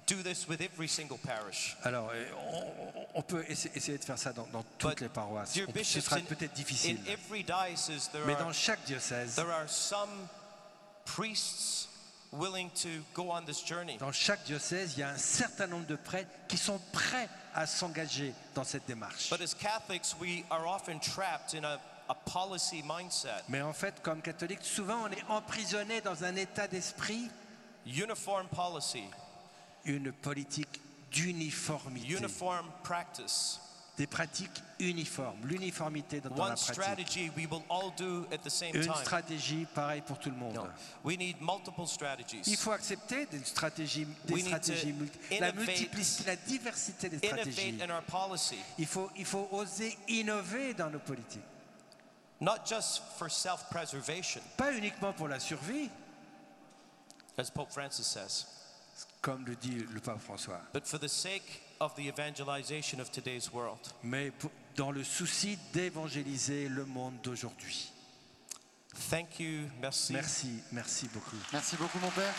do this with every single parish. Alors, on, on peut essa- essayer de faire ça dans, dans toutes But, les paroisses. On ce sera peut-être in difficile. every diocese, there Mais dans chaque diocèse, there are some priests willing to go on this journey. dans chaque diocèse, il y a un certain nombre de prêtres qui sont prêts à s'engager dans cette démarche. But as Catholics, we are often trapped in a, a policy mindset. Mais en fait, comme catholique, souvent on est emprisonné dans un état d'esprit, Uniform policy, une politique d'uniformité, uniform practice. Des pratiques uniformes, l'uniformité dans, dans la pratique. Une stratégie pareille pour tout le monde. Il faut accepter des stratégies, des We need stratégies la multiplicité, la diversité des stratégies. Innovate in our policy, Il faut, il faut oser innover dans nos politiques. not just for self-preservation, Pas uniquement pour la survie, as Pope Francis says, comme le dit le pape François, but for the sake of the evangelization of today's world. mais dans le souci d'évangéliser le monde d'aujourd'hui. Thank you, merci. Merci, merci beaucoup. Merci beaucoup mon père.